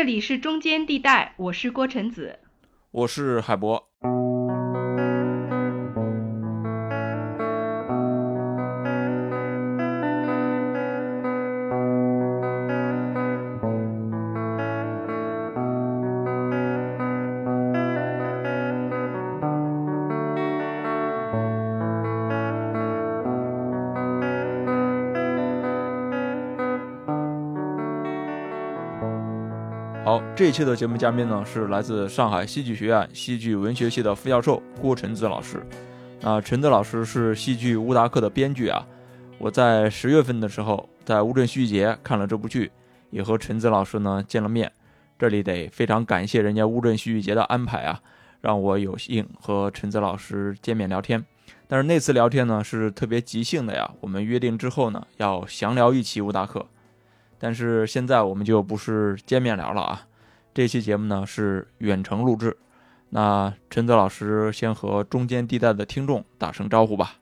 这里是中间地带，我是郭晨子，我是海博。这一期的节目嘉宾呢是来自上海戏剧学院戏剧文学系的副教授郭晨子老师。那陈子老师是戏剧《乌达克》的编剧啊。我在十月份的时候在乌镇戏剧节看了这部剧，也和陈子老师呢见了面。这里得非常感谢人家乌镇戏剧节的安排啊，让我有幸和陈子老师见面聊天。但是那次聊天呢是特别即兴的呀，我们约定之后呢要详聊一期《乌达克》。但是现在我们就不是见面聊了啊，这期节目呢是远程录制。那陈泽老师先和中间地带的听众打声招呼吧。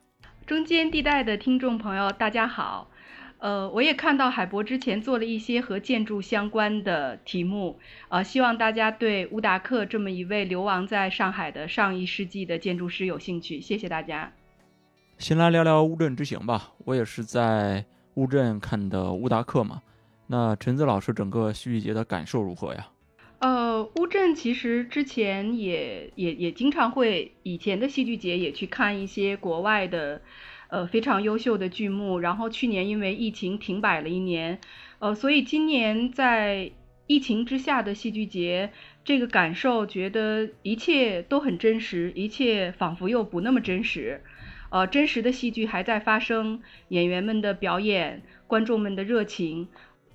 中间地带的听众朋友，大家好。呃，我也看到海博之前做了一些和建筑相关的题目，呃，希望大家对乌达克这么一位流亡在上海的上一世纪的建筑师有兴趣。谢谢大家。先来聊聊乌镇之行吧。我也是在乌镇看的乌达克嘛。那陈子老师整个戏剧节的感受如何呀？呃，乌镇其实之前也也也经常会，以前的戏剧节也去看一些国外的，呃非常优秀的剧目。然后去年因为疫情停摆了一年，呃，所以今年在疫情之下的戏剧节，这个感受觉得一切都很真实，一切仿佛又不那么真实。呃，真实的戏剧还在发生，演员们的表演，观众们的热情。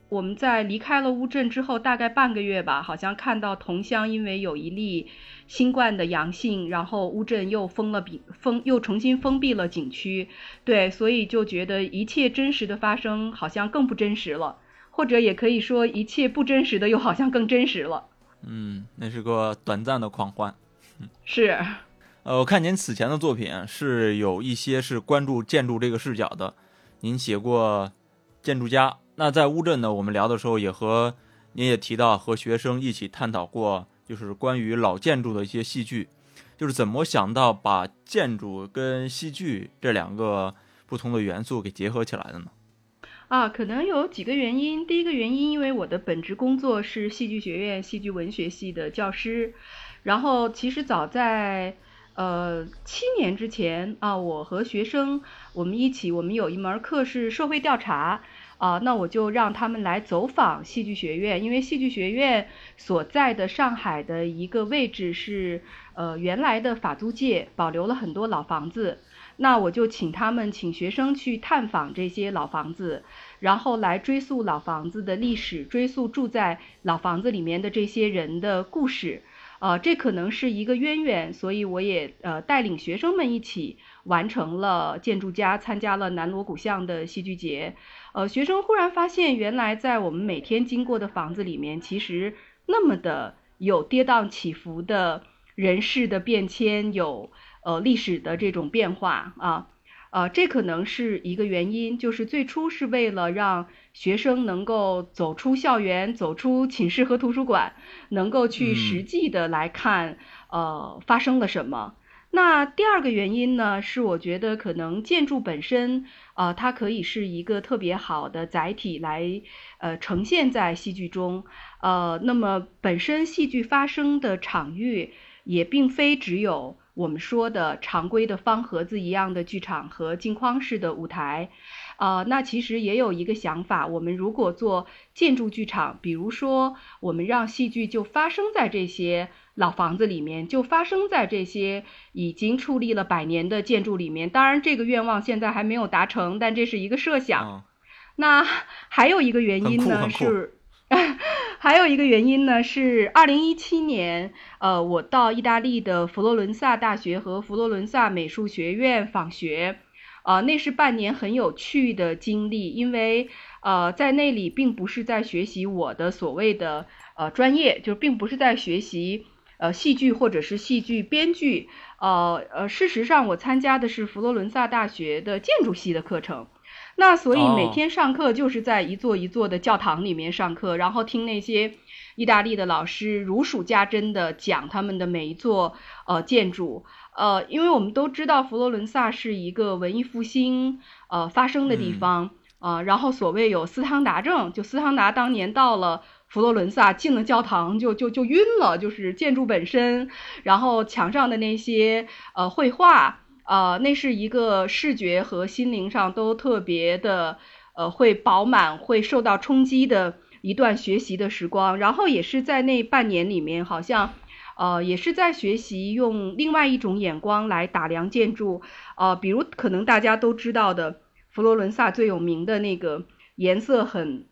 我们在离开了乌镇之后，大概半个月吧，好像看到同乡因为有一例新冠的阳性，然后乌镇又封了闭封，又重新封闭了景区。对，所以就觉得一切真实的发生好像更不真实了，或者也可以说一切不真实的又好像更真实了。嗯，那是个短暂的狂欢。是。呃，我看您此前的作品是有一些是关注建筑这个视角的，您写过建筑家。那在乌镇呢，我们聊的时候也和您也提到和学生一起探讨过，就是关于老建筑的一些戏剧，就是怎么想到把建筑跟戏剧这两个不同的元素给结合起来的呢？啊，可能有几个原因。第一个原因，因为我的本职工作是戏剧学院戏剧文学系的教师，然后其实早在呃七年之前啊，我和学生我们一起，我们有一门课是社会调查。啊，那我就让他们来走访戏剧学院，因为戏剧学院所在的上海的一个位置是，呃，原来的法租界保留了很多老房子，那我就请他们请学生去探访这些老房子，然后来追溯老房子的历史，追溯住在老房子里面的这些人的故事，呃，这可能是一个渊源，所以我也呃带领学生们一起完成了建筑家，参加了南锣鼓巷的戏剧节。呃，学生忽然发现，原来在我们每天经过的房子里面，其实那么的有跌宕起伏的人事的变迁，有呃历史的这种变化啊，呃，这可能是一个原因，就是最初是为了让学生能够走出校园，走出寝室和图书馆，能够去实际的来看，呃，发生了什么。那第二个原因呢，是我觉得可能建筑本身，呃，它可以是一个特别好的载体来，呃，呈现在戏剧中，呃，那么本身戏剧发生的场域也并非只有我们说的常规的方盒子一样的剧场和镜框式的舞台，啊，那其实也有一个想法，我们如果做建筑剧场，比如说我们让戏剧就发生在这些。老房子里面就发生在这些已经矗立了百年的建筑里面，当然这个愿望现在还没有达成，但这是一个设想。那 还有一个原因呢是，还有一个原因呢是二零一七年，呃，我到意大利的佛罗伦萨大学和佛罗伦萨美术学院访学，呃，那是半年很有趣的经历，因为呃，在那里并不是在学习我的所谓的呃专业，就并不是在学习。呃，戏剧或者是戏剧编剧，呃呃，事实上我参加的是佛罗伦萨大学的建筑系的课程，那所以每天上课就是在一座一座的教堂里面上课，然后听那些意大利的老师如数家珍的讲他们的每一座呃建筑。呃，因为我们都知道佛罗伦萨是一个文艺复兴呃发生的地方啊，然后所谓有斯汤达症，就斯汤达当年到了佛罗伦萨，进了教堂就就就晕了，就是建筑本身，然后墙上的那些呃绘画，呃，那是一个视觉和心灵上都特别的呃会饱满，会受到冲击的一段学习的时光，然后也是在那半年里面，好像。呃，也是在学习用另外一种眼光来打量建筑，呃，比如可能大家都知道的，佛罗伦萨最有名的那个颜色很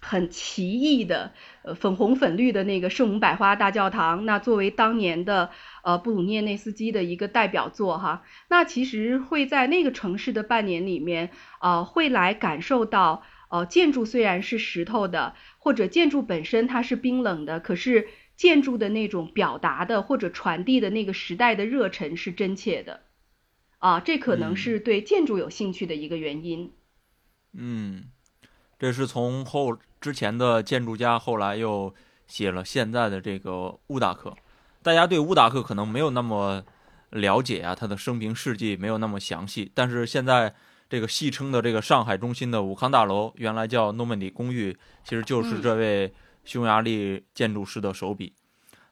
很奇异的，呃，粉红粉绿的那个圣母百花大教堂，那作为当年的呃布鲁涅内斯基的一个代表作哈，那其实会在那个城市的半年里面，呃，会来感受到，呃，建筑虽然是石头的，或者建筑本身它是冰冷的，可是。建筑的那种表达的或者传递的那个时代的热忱是真切的，啊，这可能是对建筑有兴趣的一个原因。嗯，这是从后之前的建筑家后来又写了现在的这个乌达克。大家对乌达克可能没有那么了解啊，他的生平事迹没有那么详细。但是现在这个戏称的这个上海中心的武康大楼，原来叫诺曼底公寓，其实就是这位。匈牙利建筑师的手笔，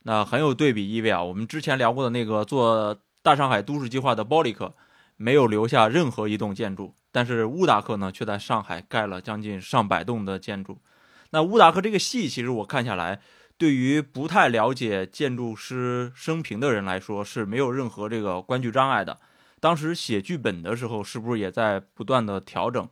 那很有对比意味啊。我们之前聊过的那个做大上海都市计划的包里克，没有留下任何一栋建筑，但是乌达克呢，却在上海盖了将近上百栋的建筑。那乌达克这个戏，其实我看下来，对于不太了解建筑师生平的人来说，是没有任何这个观剧障碍的。当时写剧本的时候，是不是也在不断的调整？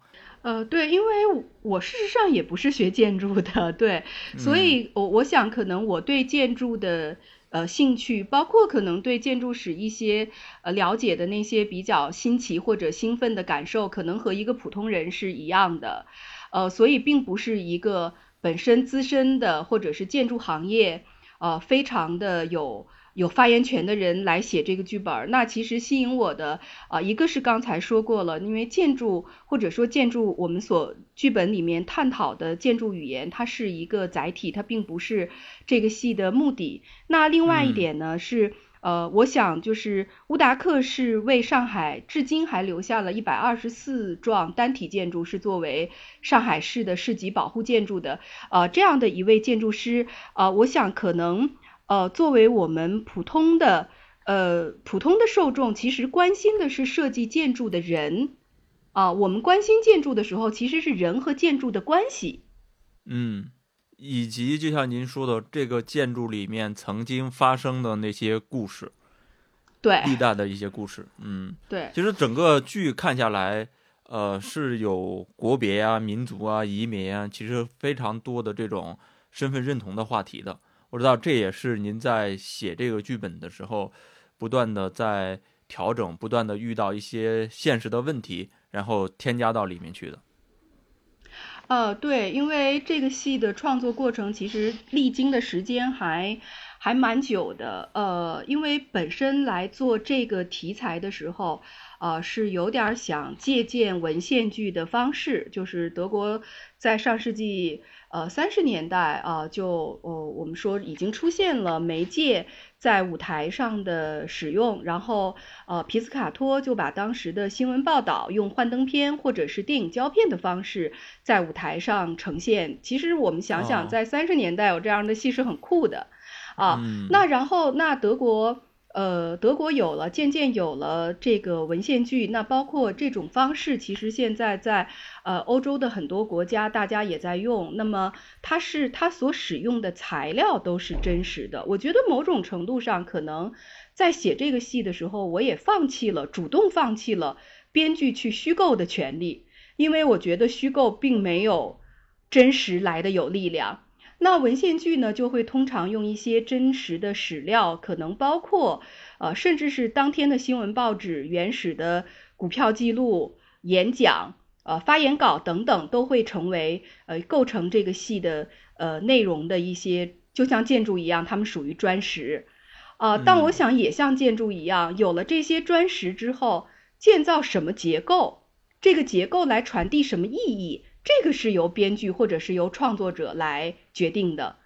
呃，对，因为我事实上也不是学建筑的，对，所以我我想可能我对建筑的呃兴趣，包括可能对建筑史一些呃了解的那些比较新奇或者兴奋的感受，可能和一个普通人是一样的，呃，所以并不是一个本身资深的或者是建筑行业呃非常的有。有发言权的人来写这个剧本，那其实吸引我的啊，一个是刚才说过了，因为建筑或者说建筑，我们所剧本里面探讨的建筑语言，它是一个载体，它并不是这个戏的目的。那另外一点呢是，呃，我想就是乌达克是为上海至今还留下了一百二十四幢单体建筑，是作为上海市的市级保护建筑的，呃，这样的一位建筑师，呃，我想可能。呃，作为我们普通的呃普通的受众，其实关心的是设计建筑的人啊。我们关心建筑的时候，其实是人和建筑的关系。嗯，以及就像您说的，这个建筑里面曾经发生的那些故事，对历代的一些故事。嗯，对。其实整个剧看下来，呃，是有国别啊、民族啊、移民啊，其实非常多的这种身份认同的话题的。我知道这也是您在写这个剧本的时候，不断的在调整，不断的遇到一些现实的问题，然后添加到里面去的。呃，对，因为这个戏的创作过程其实历经的时间还还蛮久的。呃，因为本身来做这个题材的时候，呃，是有点想借鉴文献剧的方式，就是德国在上世纪。呃，三十年代啊，就呃，我们说已经出现了媒介在舞台上的使用，然后呃，皮斯卡托就把当时的新闻报道用幻灯片或者是电影胶片的方式在舞台上呈现。其实我们想想，在三十年代有这样的戏是很酷的啊。那然后那德国。呃，德国有了，渐渐有了这个文献剧，那包括这种方式，其实现在在呃欧洲的很多国家，大家也在用。那么它是它所使用的材料都是真实的。我觉得某种程度上，可能在写这个戏的时候，我也放弃了，主动放弃了编剧去虚构的权利，因为我觉得虚构并没有真实来的有力量。那文献剧呢，就会通常用一些真实的史料，可能包括呃，甚至是当天的新闻报纸、原始的股票记录、演讲、呃发言稿等等，都会成为呃构成这个戏的呃内容的一些，就像建筑一样，它们属于砖石啊。但我想也像建筑一样，有了这些砖石之后，建造什么结构，这个结构来传递什么意义。这个是由编剧或者是由创作者来决定的。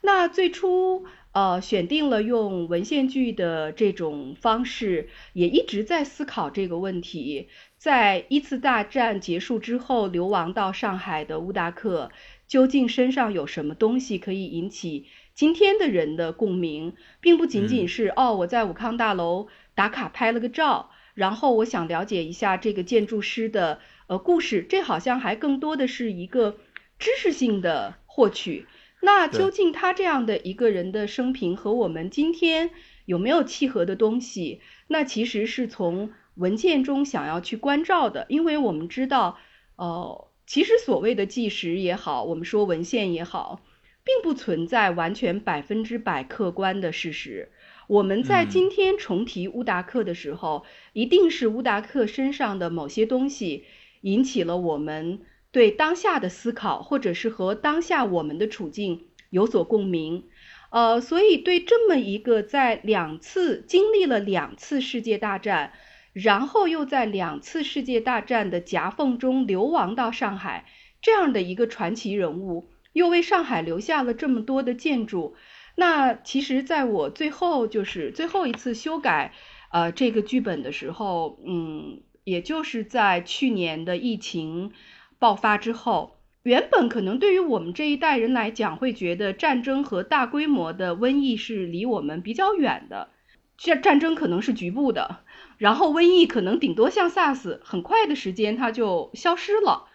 那最初呃选定了用文献剧的这种方式，也一直在思考这个问题。在一次大战结束之后，流亡到上海的乌达克，究竟身上有什么东西可以引起今天的人的共鸣，并不仅仅是哦，我在武康大楼打卡拍了个照，然后我想了解一下这个建筑师的呃故事，这好像还更多的是一个知识性的获取。那究竟他这样的一个人的生平和我们今天有没有契合的东西？那其实是从文件中想要去关照的，因为我们知道，呃，其实所谓的纪实也好，我们说文献也好，并不存在完全百分之百客观的事实。我们在今天重提乌达克的时候，一定是乌达克身上的某些东西引起了我们。对当下的思考，或者是和当下我们的处境有所共鸣，呃，所以对这么一个在两次经历了两次世界大战，然后又在两次世界大战的夹缝中流亡到上海这样的一个传奇人物，又为上海留下了这么多的建筑，那其实在我最后就是最后一次修改呃这个剧本的时候，嗯，也就是在去年的疫情。爆发之后，原本可能对于我们这一代人来讲，会觉得战争和大规模的瘟疫是离我们比较远的，这战争可能是局部的，然后瘟疫可能顶多像 SARS，很快的时间它就消失了。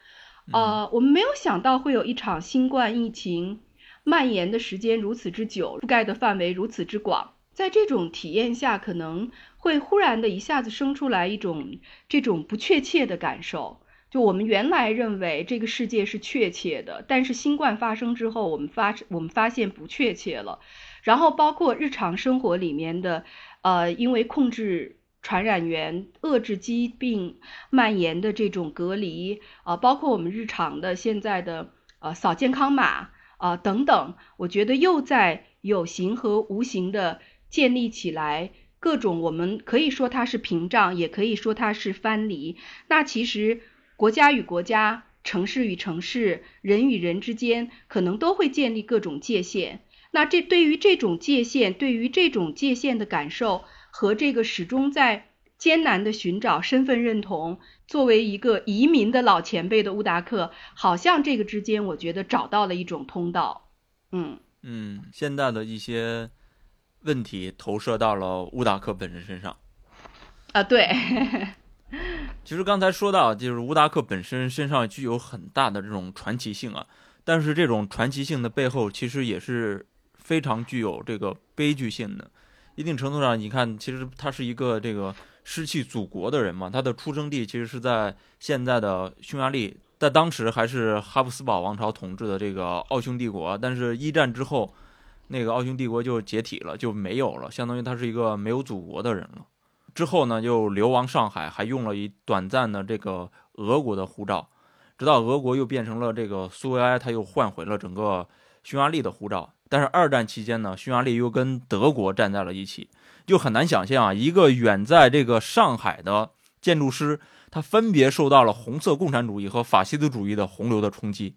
呃，我们没有想到会有一场新冠疫情蔓延的时间如此之久，覆盖的范围如此之广，在这种体验下，可能会忽然的一下子生出来一种这种不确切的感受。就我们原来认为这个世界是确切的，但是新冠发生之后，我们发我们发现不确切了。然后包括日常生活里面的，呃，因为控制传染源、遏制疾病蔓延的这种隔离，啊，包括我们日常的现在的呃扫健康码啊等等，我觉得又在有形和无形的建立起来各种我们可以说它是屏障，也可以说它是藩篱。那其实。国家与国家、城市与城市、人与人之间，可能都会建立各种界限。那这对于这种界限，对于这种界限的感受，和这个始终在艰难的寻找身份认同，作为一个移民的老前辈的乌达克，好像这个之间，我觉得找到了一种通道。嗯嗯，现在的一些问题投射到了乌达克本人身上。啊，对。其实刚才说到，就是乌达克本身身上具有很大的这种传奇性啊，但是这种传奇性的背后，其实也是非常具有这个悲剧性的。一定程度上，你看，其实他是一个这个失去祖国的人嘛，他的出生地其实是在现在的匈牙利，在当时还是哈布斯堡王朝统治的这个奥匈帝国，但是一战之后，那个奥匈帝国就解体了，就没有了，相当于他是一个没有祖国的人了。之后呢，又流亡上海，还用了一短暂的这个俄国的护照，直到俄国又变成了这个苏维埃，他又换回了整个匈牙利的护照。但是二战期间呢，匈牙利又跟德国站在了一起，就很难想象啊，一个远在这个上海的建筑师，他分别受到了红色共产主义和法西斯主义的洪流的冲击，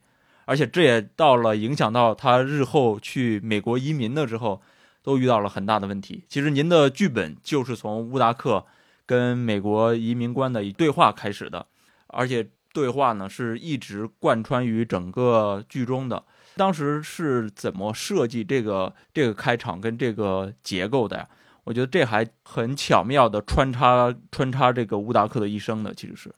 而且这也到了影响到他日后去美国移民的时候。都遇到了很大的问题。其实您的剧本就是从乌达克跟美国移民官的对话开始的，而且对话呢是一直贯穿于整个剧中的。当时是怎么设计这个这个开场跟这个结构的呀？我觉得这还很巧妙的穿插穿插这个乌达克的一生的，其实是。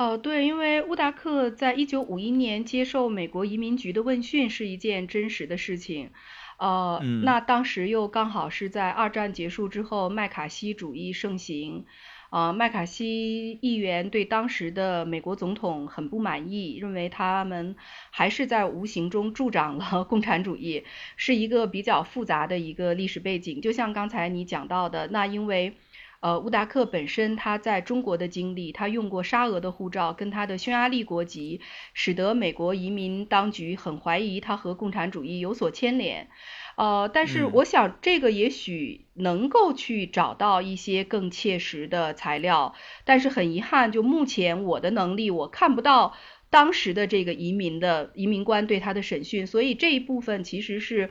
哦，对，因为乌达克在一九五一年接受美国移民局的问讯是一件真实的事情。呃，那当时又刚好是在二战结束之后，麦卡锡主义盛行，呃，麦卡锡议员对当时的美国总统很不满意，认为他们还是在无形中助长了 共产主义，是一个比较复杂的一个历史背景。就像刚才你讲到的，那因为。呃，乌达克本身他在中国的经历，他用过沙俄的护照，跟他的匈牙利国籍，使得美国移民当局很怀疑他和共产主义有所牵连。呃，但是我想这个也许能够去找到一些更切实的材料，但是很遗憾，就目前我的能力，我看不到当时的这个移民的移民官对他的审讯，所以这一部分其实是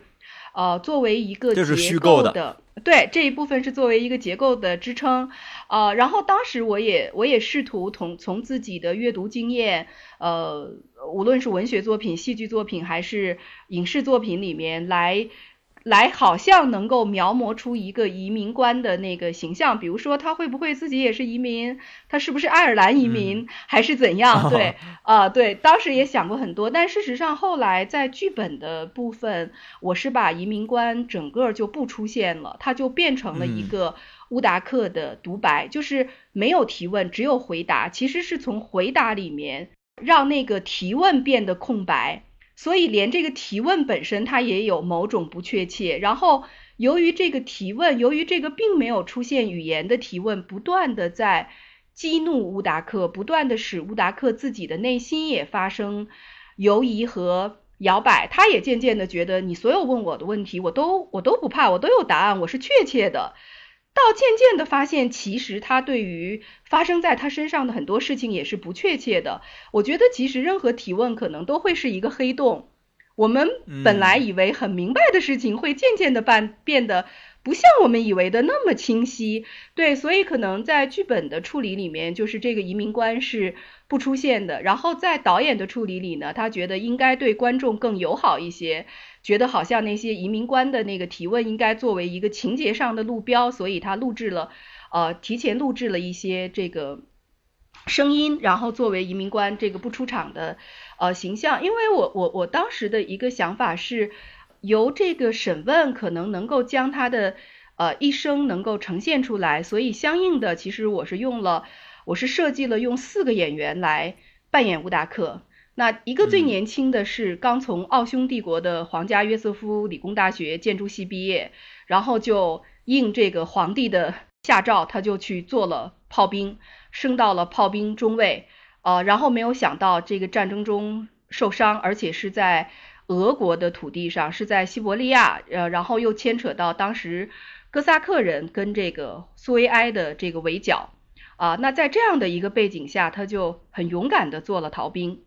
呃，作为一个这是结虚构的，对这一部分是作为一个结构的支撑，呃，然后当时我也我也试图从从自己的阅读经验，呃，无论是文学作品、戏剧作品还是影视作品里面来。来，好像能够描摹出一个移民官的那个形象，比如说他会不会自己也是移民，他是不是爱尔兰移民，还是怎样？对，啊，对，当时也想过很多，但事实上后来在剧本的部分，我是把移民官整个就不出现了，他就变成了一个乌达克的独白，就是没有提问，只有回答，其实是从回答里面让那个提问变得空白。所以，连这个提问本身，它也有某种不确切。然后，由于这个提问，由于这个并没有出现语言的提问，不断的在激怒乌达克，不断的使乌达克自己的内心也发生犹疑和摇摆。他也渐渐的觉得，你所有问我的问题，我都我都不怕，我都有答案，我是确切的。到渐渐的发现，其实他对于发生在他身上的很多事情也是不确切的。我觉得，其实任何提问可能都会是一个黑洞。我们本来以为很明白的事情，会渐渐的变变得不像我们以为的那么清晰。对，所以可能在剧本的处理里面，就是这个移民官是不出现的。然后在导演的处理里呢，他觉得应该对观众更友好一些。觉得好像那些移民官的那个提问应该作为一个情节上的路标，所以他录制了，呃，提前录制了一些这个声音，然后作为移民官这个不出场的呃形象。因为我我我当时的一个想法是，由这个审问可能能够将他的呃一生能够呈现出来，所以相应的其实我是用了，我是设计了用四个演员来扮演乌达克。那一个最年轻的是刚从奥匈帝国的皇家约瑟夫理工大学建筑系毕业，然后就应这个皇帝的下诏，他就去做了炮兵，升到了炮兵中尉，呃，然后没有想到这个战争中受伤，而且是在俄国的土地上，是在西伯利亚，呃，然后又牵扯到当时哥萨克人跟这个苏维埃的这个围剿，啊，那在这样的一个背景下，他就很勇敢的做了逃兵。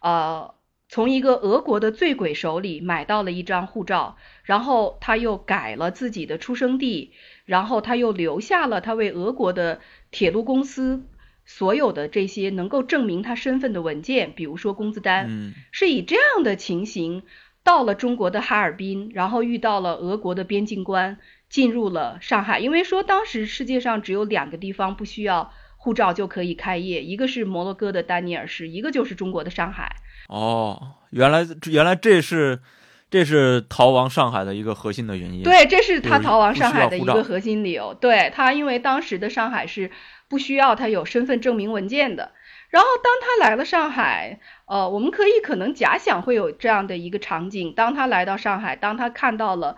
呃，从一个俄国的醉鬼手里买到了一张护照，然后他又改了自己的出生地，然后他又留下了他为俄国的铁路公司所有的这些能够证明他身份的文件，比如说工资单，是以这样的情形到了中国的哈尔滨，然后遇到了俄国的边境官，进入了上海，因为说当时世界上只有两个地方不需要。护照就可以开业，一个是摩洛哥的丹尼尔市，一个就是中国的上海。哦，原来原来这是这是逃亡上海的一个核心的原因。对，这是他逃亡上海的一个核心理由。对他，因为当时的上海是不需要他有身份证明文件的。然后当他来了上海，呃，我们可以可能假想会有这样的一个场景：当他来到上海，当他看到了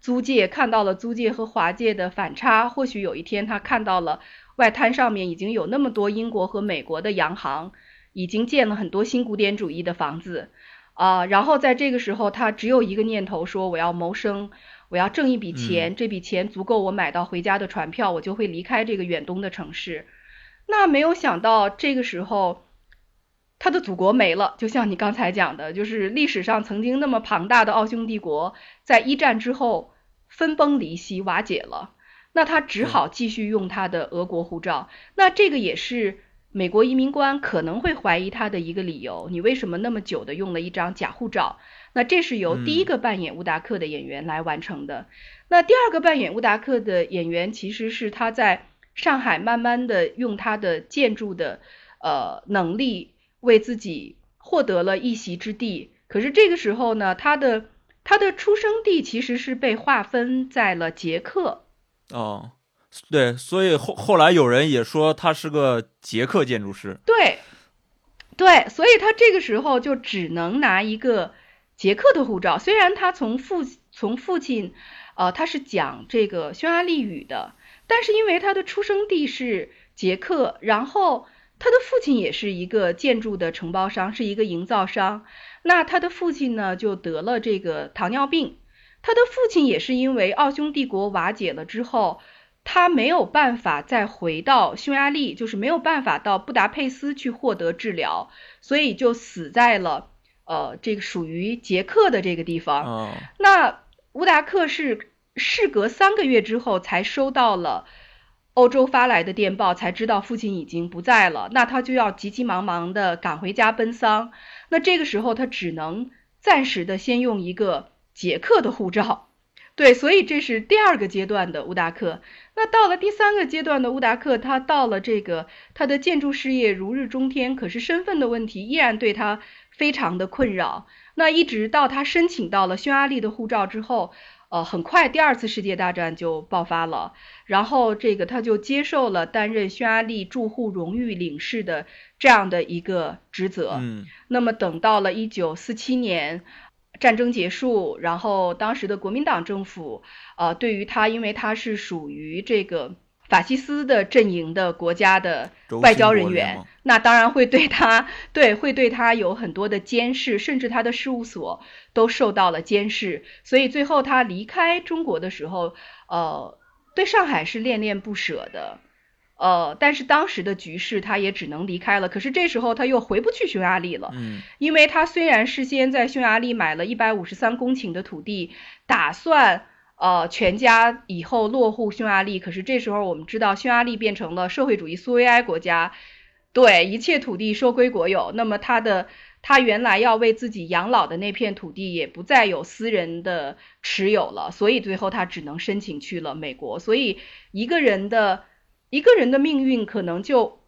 租界，看到了租界和华界的反差，或许有一天他看到了。外滩上面已经有那么多英国和美国的洋行，已经建了很多新古典主义的房子，啊，然后在这个时候，他只有一个念头，说我要谋生，我要挣一笔钱，这笔钱足够我买到回家的船票，我就会离开这个远东的城市。那没有想到，这个时候他的祖国没了，就像你刚才讲的，就是历史上曾经那么庞大的奥匈帝国，在一战之后分崩离析，瓦解了。那他只好继续用他的俄国护照，那这个也是美国移民官可能会怀疑他的一个理由。你为什么那么久的用了一张假护照？那这是由第一个扮演乌达克的演员来完成的。那第二个扮演乌达克的演员其实是他在上海慢慢的用他的建筑的呃能力为自己获得了一席之地。可是这个时候呢，他的他的出生地其实是被划分在了捷克。哦，对，所以后后来有人也说他是个捷克建筑师。对，对，所以他这个时候就只能拿一个捷克的护照。虽然他从父从父亲，呃，他是讲这个匈牙利语的，但是因为他的出生地是捷克，然后他的父亲也是一个建筑的承包商，是一个营造商。那他的父亲呢，就得了这个糖尿病。他的父亲也是因为奥匈帝国瓦解了之后，他没有办法再回到匈牙利，就是没有办法到布达佩斯去获得治疗，所以就死在了呃这个属于捷克的这个地方。那乌达克是事隔三个月之后才收到了欧洲发来的电报，才知道父亲已经不在了。那他就要急急忙忙的赶回家奔丧。那这个时候他只能暂时的先用一个捷克的护照。对，所以这是第二个阶段的乌达克。那到了第三个阶段的乌达克，他到了这个他的建筑事业如日中天，可是身份的问题依然对他非常的困扰。那一直到他申请到了匈牙利的护照之后，呃，很快第二次世界大战就爆发了，然后这个他就接受了担任匈牙利驻沪荣誉领事的这样的一个职责。嗯，那么等到了一九四七年。战争结束，然后当时的国民党政府，呃，对于他，因为他是属于这个法西斯的阵营的国家的外交人员，那当然会对他，对，会对他有很多的监视，甚至他的事务所都受到了监视。所以最后他离开中国的时候，呃，对上海是恋恋不舍的。呃，但是当时的局势，他也只能离开了。可是这时候他又回不去匈牙利了，嗯，因为他虽然事先在匈牙利买了一百五十三公顷的土地，打算呃全家以后落户匈牙利。可是这时候我们知道，匈牙利变成了社会主义苏维埃国家，对一切土地收归国有。那么他的他原来要为自己养老的那片土地也不再有私人的持有了，所以最后他只能申请去了美国。所以一个人的。一个人的命运可能就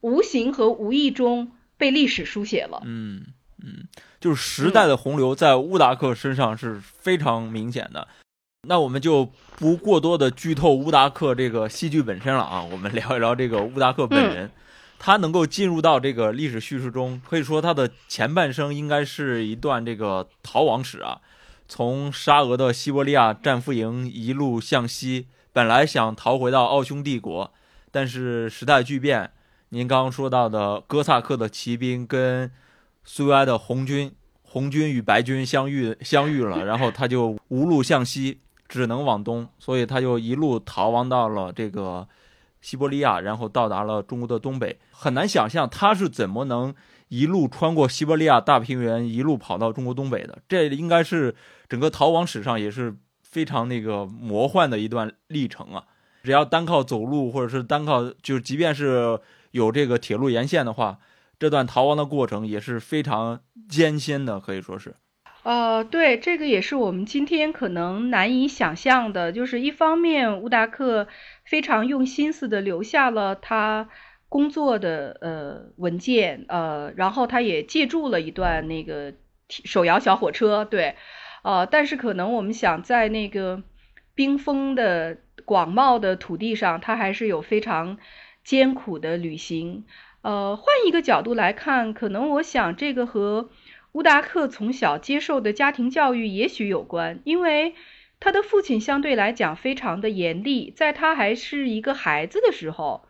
无形和无意中被历史书写了。嗯嗯，就是时代的洪流在乌达克身上是非常明显的。那我们就不过多的剧透乌达克这个戏剧本身了啊，我们聊一聊这个乌达克本人。他能够进入到这个历史叙事中，可以说他的前半生应该是一段这个逃亡史啊，从沙俄的西伯利亚战俘营一路向西。本来想逃回到奥匈帝国，但是时代巨变。您刚刚说到的哥萨克的骑兵跟苏维埃的红军，红军与白军相遇相遇了，然后他就无路向西，只能往东，所以他就一路逃亡到了这个西伯利亚，然后到达了中国的东北。很难想象他是怎么能一路穿过西伯利亚大平原，一路跑到中国东北的。这应该是整个逃亡史上也是。非常那个魔幻的一段历程啊！只要单靠走路，或者是单靠，就即便是有这个铁路沿线的话，这段逃亡的过程也是非常艰辛的，可以说是。呃，对，这个也是我们今天可能难以想象的。就是一方面，乌达克非常用心思的留下了他工作的呃文件，呃，然后他也借助了一段那个手摇小火车，对。呃，但是可能我们想在那个冰封的广袤的土地上，他还是有非常艰苦的旅行。呃，换一个角度来看，可能我想这个和乌达克从小接受的家庭教育也许有关，因为他的父亲相对来讲非常的严厉，在他还是一个孩子的时候，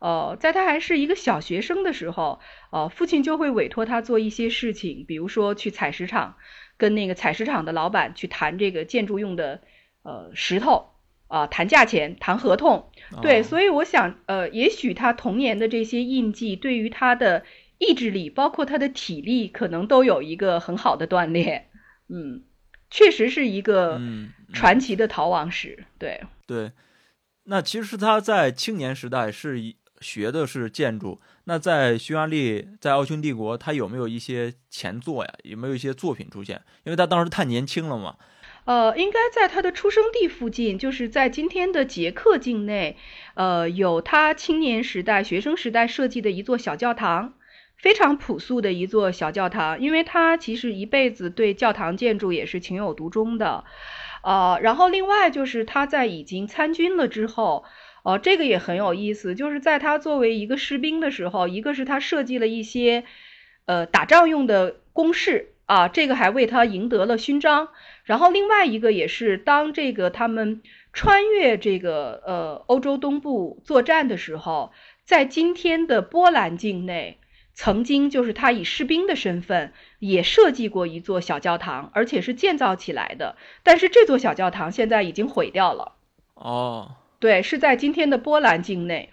呃，在他还是一个小学生的时候，呃，父亲就会委托他做一些事情，比如说去采石场。跟那个采石场的老板去谈这个建筑用的呃石头啊，谈价钱，谈合同，对，所以我想呃，也许他童年的这些印记对于他的意志力，包括他的体力，可能都有一个很好的锻炼。嗯，确实是一个传奇的逃亡史。对对，那其实他在青年时代是学的是建筑。那在匈牙利，在奥匈帝国，他有没有一些前作呀？有没有一些作品出现？因为他当时太年轻了嘛。呃，应该在他的出生地附近，就是在今天的捷克境内，呃，有他青年时代、学生时代设计的一座小教堂，非常朴素的一座小教堂。因为他其实一辈子对教堂建筑也是情有独钟的。呃，然后另外就是他在已经参军了之后。哦，这个也很有意思，就是在他作为一个士兵的时候，一个是他设计了一些，呃，打仗用的工事啊，这个还为他赢得了勋章。然后另外一个也是，当这个他们穿越这个呃欧洲东部作战的时候，在今天的波兰境内，曾经就是他以士兵的身份也设计过一座小教堂，而且是建造起来的。但是这座小教堂现在已经毁掉了。哦。对，是在今天的波兰境内，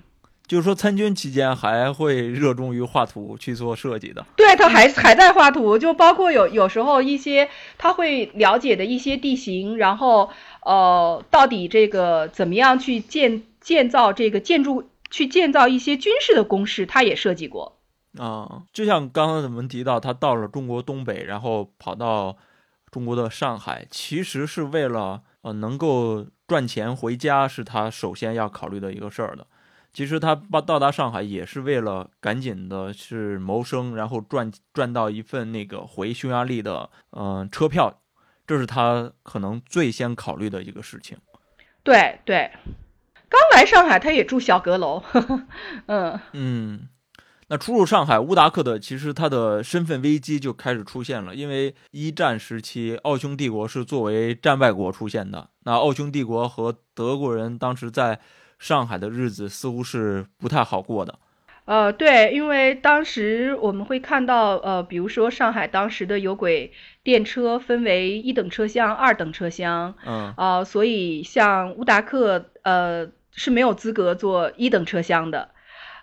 就是说参军期间还会热衷于画图去做设计的。对他还还在画图，就包括有有时候一些他会了解的一些地形，然后呃，到底这个怎么样去建建造这个建筑，去建造一些军事的工事，他也设计过。啊，就像刚刚我们提到，他到了中国东北，然后跑到中国的上海，其实是为了呃能够赚钱回家，是他首先要考虑的一个事儿的。其实他到到达上海也是为了赶紧的是谋生，然后赚赚到一份那个回匈牙利的嗯车票，这是他可能最先考虑的一个事情。对对，刚来上海他也住小阁楼，嗯嗯。那初入上海，乌达克的其实他的身份危机就开始出现了，因为一战时期奥匈帝国是作为战败国出现的。那奥匈帝国和德国人当时在上海的日子似乎是不太好过的。呃，对，因为当时我们会看到，呃，比如说上海当时的有轨电车分为一等车厢、二等车厢，嗯，啊，所以像乌达克，呃，是没有资格坐一等车厢的。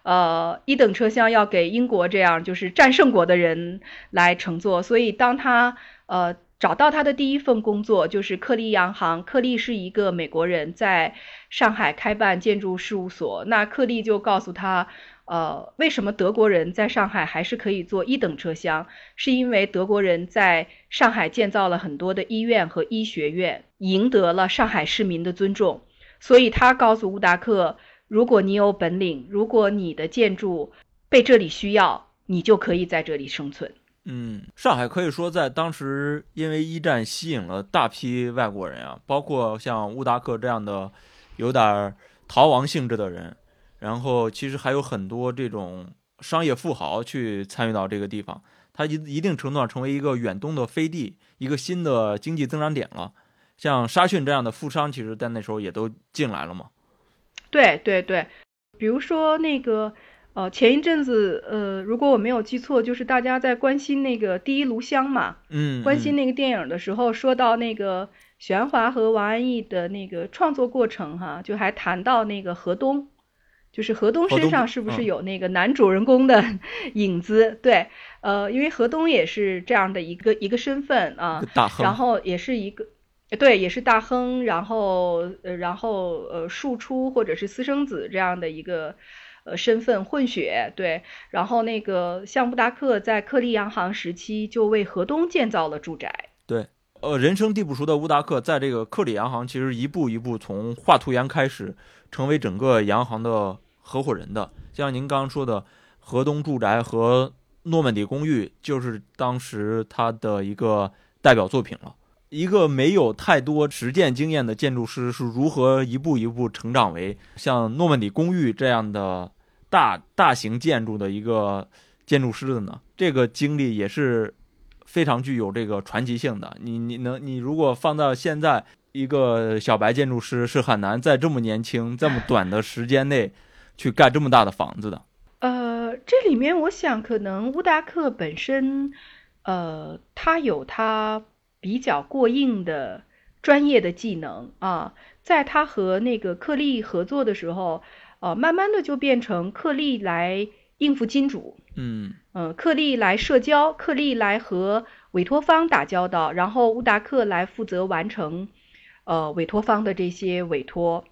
呃，一等车厢要给英国这样就是战胜国的人来乘坐，所以当他呃找到他的第一份工作，就是克利洋行。克利是一个美国人，在上海开办建筑事务所。那克利就告诉他，呃，为什么德国人在上海还是可以坐一等车厢？是因为德国人在上海建造了很多的医院和医学院，赢得了上海市民的尊重。所以他告诉乌达克。如果你有本领，如果你的建筑被这里需要，你就可以在这里生存。嗯，上海可以说在当时因为一战吸引了大批外国人啊，包括像乌达克这样的有点逃亡性质的人，然后其实还有很多这种商业富豪去参与到这个地方，它一一定程度上成为一个远东的飞地，一个新的经济增长点了。像沙逊这样的富商，其实在那时候也都进来了嘛。对对对，比如说那个，呃，前一阵子，呃，如果我没有记错，就是大家在关心那个《第一炉香》嘛，嗯，关心那个电影的时候，说到那个许鞍华和王安忆的那个创作过程，哈，就还谈到那个河东，就是河东身上是不是有那个男主人公的 影子？对，呃，因为河东也是这样的一个一个身份啊，然后也是一个。对，也是大亨，然后呃，然后呃，庶出或者是私生子这样的一个呃身份混血，对，然后那个像布达克在克利洋行时期就为河东建造了住宅。对，呃，人生地不熟的乌达克在这个克里洋行其实一步一步从画图员开始，成为整个洋行的合伙人的。像您刚刚说的河东住宅和诺曼底公寓，就是当时他的一个代表作品了。一个没有太多实践经验的建筑师是如何一步一步成长为像诺曼底公寓这样的大大型建筑的一个建筑师的呢？这个经历也是非常具有这个传奇性的。你你能你如果放到现在，一个小白建筑师是很难在这么年轻、这么短的时间内去盖这么大的房子的。呃，这里面我想可能乌达克本身，呃，他有他。比较过硬的专业的技能啊，在他和那个克利合作的时候，呃，慢慢的就变成克利来应付金主，嗯嗯，克利来社交，克利来和委托方打交道，然后乌达克来负责完成呃委托方的这些委托。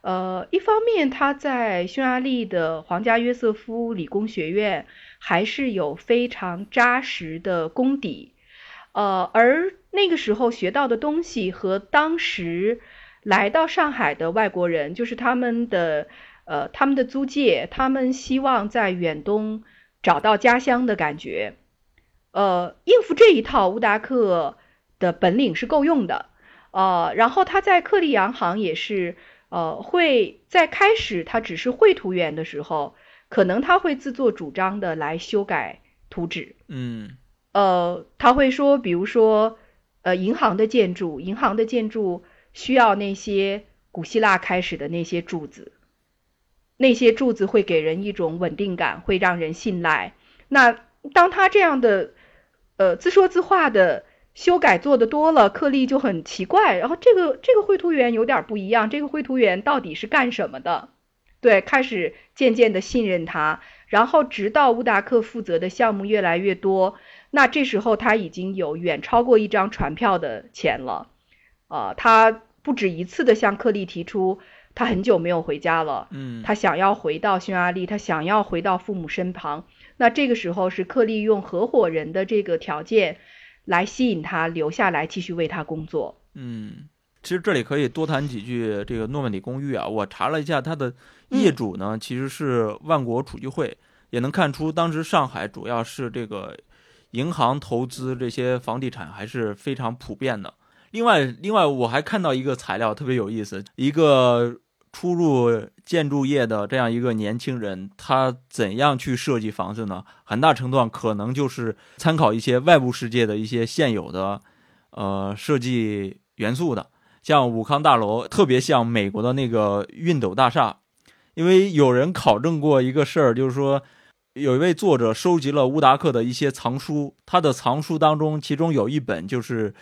呃，一方面他在匈牙利的皇家约瑟夫理工学院还是有非常扎实的功底。呃，而那个时候学到的东西和当时来到上海的外国人，就是他们的呃他们的租界，他们希望在远东找到家乡的感觉。呃，应付这一套，乌达克的本领是够用的。呃，然后他在克利洋行也是呃会在开始他只是绘图员的时候，可能他会自作主张的来修改图纸。嗯。呃，他会说，比如说，呃，银行的建筑，银行的建筑需要那些古希腊开始的那些柱子，那些柱子会给人一种稳定感，会让人信赖。那当他这样的，呃，自说自话的修改做的多了，克利就很奇怪。然后这个这个绘图员有点不一样，这个绘图员到底是干什么的？对，开始渐渐的信任他。然后直到乌达克负责的项目越来越多，那这时候他已经有远超过一张船票的钱了。啊，他不止一次的向克利提出，他很久没有回家了。嗯，他想要回到匈牙利，他想要回到父母身旁。那这个时候是克利用合伙人的这个条件来吸引他留下来继续为他工作。嗯，其实这里可以多谈几句这个诺曼底公寓啊。我查了一下，它的业主呢其实是万国储蓄会，也能看出当时上海主要是这个银行投资这些房地产还是非常普遍的。另外，另外我还看到一个材料特别有意思，一个。初入建筑业的这样一个年轻人，他怎样去设计房子呢？很大程度上可能就是参考一些外部世界的一些现有的，呃，设计元素的。像武康大楼，特别像美国的那个熨斗大厦。因为有人考证过一个事儿，就是说，有一位作者收集了乌达克的一些藏书，他的藏书当中，其中有一本就是，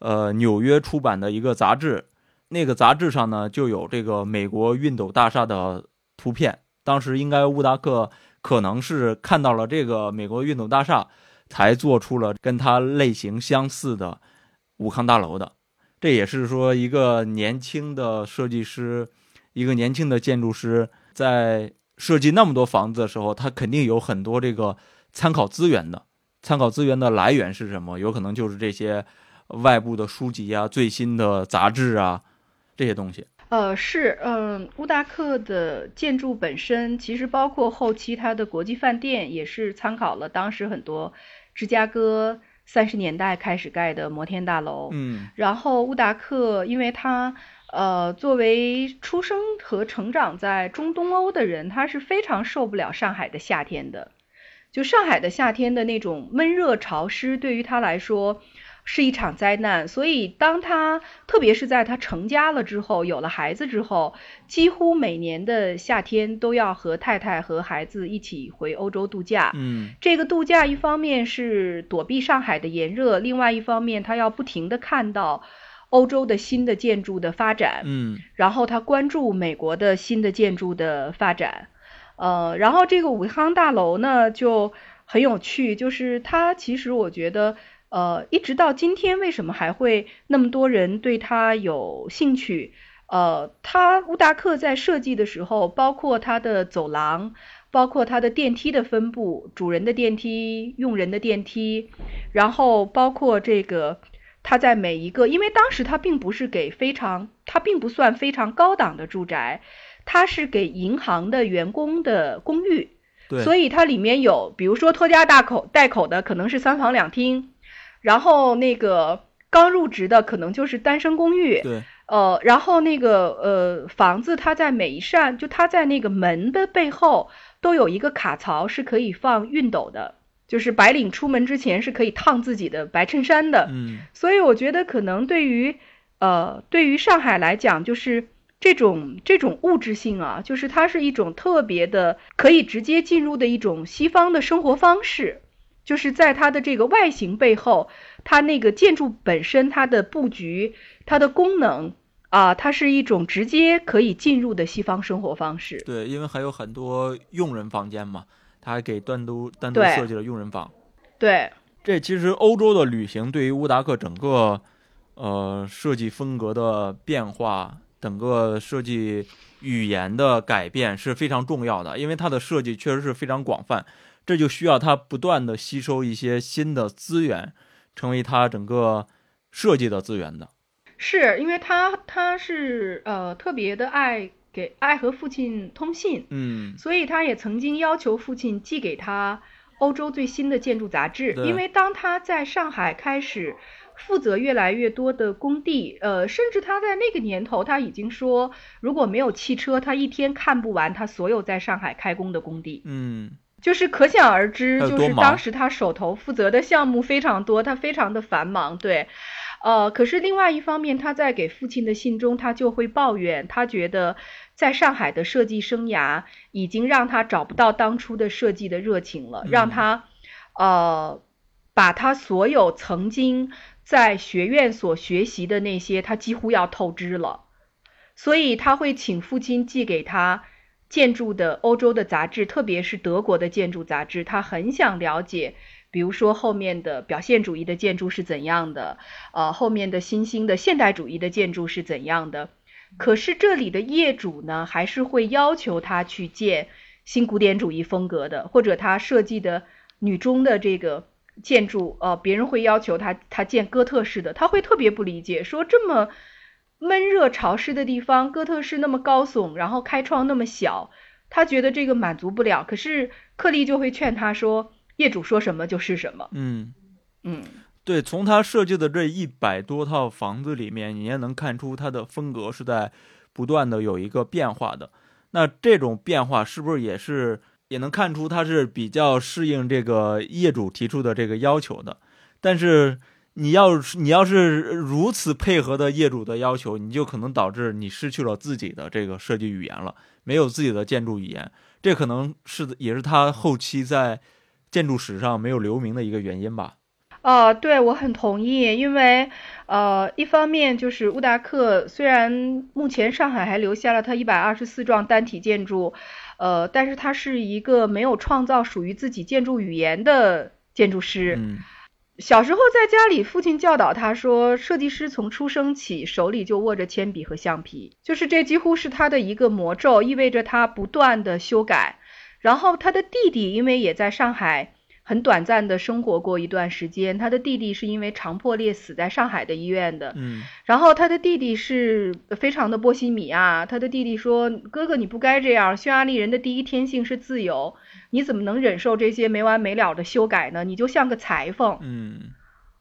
呃，纽约出版的一个杂志。那个杂志上呢，就有这个美国熨斗大厦的图片。当时应该乌达克可能是看到了这个美国熨斗大厦，才做出了跟它类型相似的武康大楼的。这也是说，一个年轻的设计师，一个年轻的建筑师，在设计那么多房子的时候，他肯定有很多这个参考资源的。参考资源的来源是什么？有可能就是这些外部的书籍啊，最新的杂志啊。这些东西，呃，是，嗯，乌达克的建筑本身，其实包括后期它的国际饭店，也是参考了当时很多芝加哥三十年代开始盖的摩天大楼。嗯，然后乌达克，因为他，呃，作为出生和成长在中东欧的人，他是非常受不了上海的夏天的，就上海的夏天的那种闷热潮湿，对于他来说。是一场灾难，所以当他，特别是在他成家了之后，有了孩子之后，几乎每年的夏天都要和太太和孩子一起回欧洲度假。嗯，这个度假一方面是躲避上海的炎热，另外一方面他要不停的看到欧洲的新的建筑的发展。嗯，然后他关注美国的新的建筑的发展。呃，然后这个武康大楼呢就很有趣，就是它其实我觉得。呃，一直到今天，为什么还会那么多人对他有兴趣？呃，他乌达克在设计的时候，包括他的走廊，包括他的电梯的分布，主人的电梯、用人的电梯，然后包括这个他在每一个，因为当时他并不是给非常，他并不算非常高档的住宅，他是给银行的员工的公寓，对，所以它里面有，比如说拖家大口带口的，可能是三房两厅。然后那个刚入职的可能就是单身公寓，对，呃，然后那个呃房子，它在每一扇，就它在那个门的背后都有一个卡槽，是可以放熨斗的，就是白领出门之前是可以烫自己的白衬衫的，嗯，所以我觉得可能对于呃对于上海来讲，就是这种这种物质性啊，就是它是一种特别的可以直接进入的一种西方的生活方式。就是在它的这个外形背后，它那个建筑本身，它的布局，它的功能啊，它是一种直接可以进入的西方生活方式。对，因为还有很多佣人房间嘛，他还给单独单独设计了佣人房。对，这其实欧洲的旅行对于乌达克整个呃设计风格的变化，整个设计语言的改变是非常重要的，因为它的设计确实是非常广泛。这就需要他不断的吸收一些新的资源，成为他整个设计的资源的。是因为他他是呃特别的爱给爱和父亲通信，嗯，所以他也曾经要求父亲寄给他欧洲最新的建筑杂志。因为当他在上海开始负责越来越多的工地，呃，甚至他在那个年头他已经说，如果没有汽车，他一天看不完他所有在上海开工的工地。嗯。就是可想而知，就是当时他手头负责的项目非常多，他非常的繁忙，对，呃，可是另外一方面，他在给父亲的信中，他就会抱怨，他觉得在上海的设计生涯已经让他找不到当初的设计的热情了，让他，呃，把他所有曾经在学院所学习的那些，他几乎要透支了，所以他会请父亲寄给他。建筑的欧洲的杂志，特别是德国的建筑杂志，他很想了解，比如说后面的表现主义的建筑是怎样的，呃，后面的新兴的现代主义的建筑是怎样的。可是这里的业主呢，还是会要求他去建新古典主义风格的，或者他设计的女中的这个建筑，呃，别人会要求他他建哥特式的，他会特别不理解，说这么。闷热潮湿的地方，哥特式那么高耸，然后开窗那么小，他觉得这个满足不了。可是克利就会劝他说：“业主说什么就是什么。”嗯嗯，对，从他设计的这一百多套房子里面，你也能看出他的风格是在不断的有一个变化的。那这种变化是不是也是也能看出他是比较适应这个业主提出的这个要求的？但是。你要是你要是如此配合的业主的要求，你就可能导致你失去了自己的这个设计语言了，没有自己的建筑语言，这可能是也是他后期在建筑史上没有留名的一个原因吧。哦，对，我很同意，因为呃，一方面就是乌达克虽然目前上海还留下了他一百二十四幢单体建筑，呃，但是他是一个没有创造属于自己建筑语言的建筑师。嗯。小时候在家里，父亲教导他说：“设计师从出生起手里就握着铅笔和橡皮，就是这几乎是他的一个魔咒，意味着他不断的修改。”然后他的弟弟因为也在上海。很短暂的生活过一段时间，他的弟弟是因为肠破裂死在上海的医院的。嗯，然后他的弟弟是非常的波西米亚，他的弟弟说：“哥哥，你不该这样。匈牙利人的第一天性是自由，你怎么能忍受这些没完没了的修改呢？你就像个裁缝。”嗯，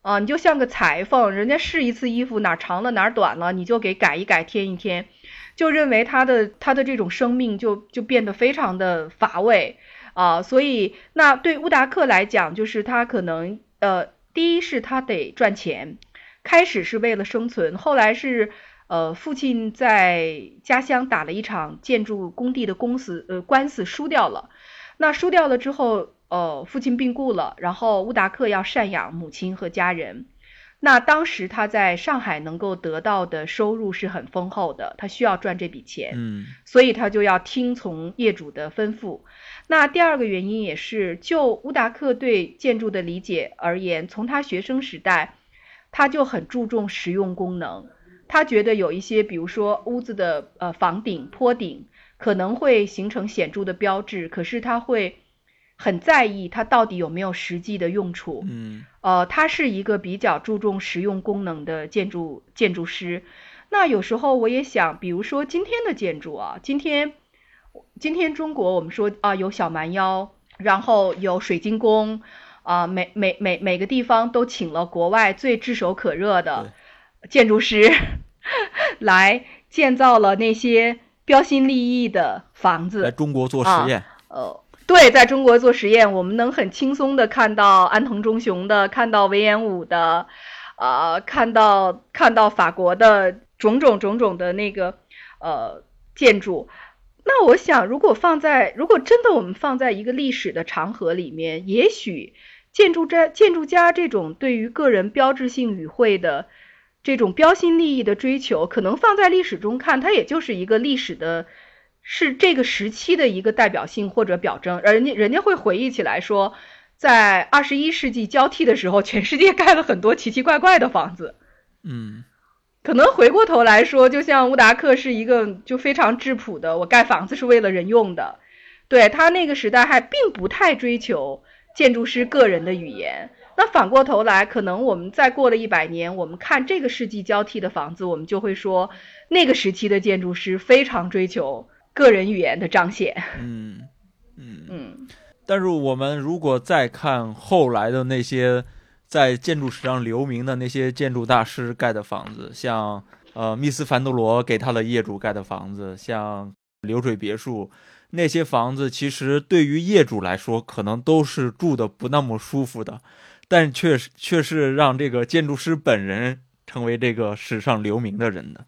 啊，你就像个裁缝，人家试一次衣服哪儿长了哪儿短了，你就给改一改添一添，就认为他的他的这种生命就就变得非常的乏味。啊，所以那对乌达克来讲，就是他可能呃，第一是他得赚钱，开始是为了生存，后来是呃，父亲在家乡打了一场建筑工地的公司呃官司输掉了，那输掉了之后，呃，父亲病故了，然后乌达克要赡养母亲和家人，那当时他在上海能够得到的收入是很丰厚的，他需要赚这笔钱，嗯，所以他就要听从业主的吩咐。那第二个原因也是，就乌达克对建筑的理解而言，从他学生时代，他就很注重实用功能。他觉得有一些，比如说屋子的呃房顶、坡顶可能会形成显著的标志，可是他会很在意它到底有没有实际的用处。嗯，呃，他是一个比较注重实用功能的建筑建筑师。那有时候我也想，比如说今天的建筑啊，今天。今天中国我们说啊有小蛮腰，然后有水晶宫，啊每每每每个地方都请了国外最炙手可热的建筑师 来建造了那些标新立异的房子。在中国做实验，呃，对，在中国做实验，我们能很轻松的看到安藤忠雄的，看到维延武的，啊，看到看到法国的种种种种的那个呃建筑。那我想，如果放在如果真的我们放在一个历史的长河里面，也许建筑家建筑家这种对于个人标志性语汇的这种标新立异的追求，可能放在历史中看，它也就是一个历史的，是这个时期的一个代表性或者表征。而人家人家会回忆起来说，在二十一世纪交替的时候，全世界盖了很多奇奇怪怪的房子。嗯。可能回过头来说，就像乌达克是一个就非常质朴的，我盖房子是为了人用的。对他那个时代还并不太追求建筑师个人的语言。那反过头来，可能我们再过了一百年，我们看这个世纪交替的房子，我们就会说那个时期的建筑师非常追求个人语言的彰显。嗯嗯嗯。但是我们如果再看后来的那些。在建筑史上留名的那些建筑大师盖的房子，像呃密斯凡德罗给他的业主盖的房子，像流水别墅，那些房子其实对于业主来说可能都是住的不那么舒服的，但却却是让这个建筑师本人成为这个史上留名的人的。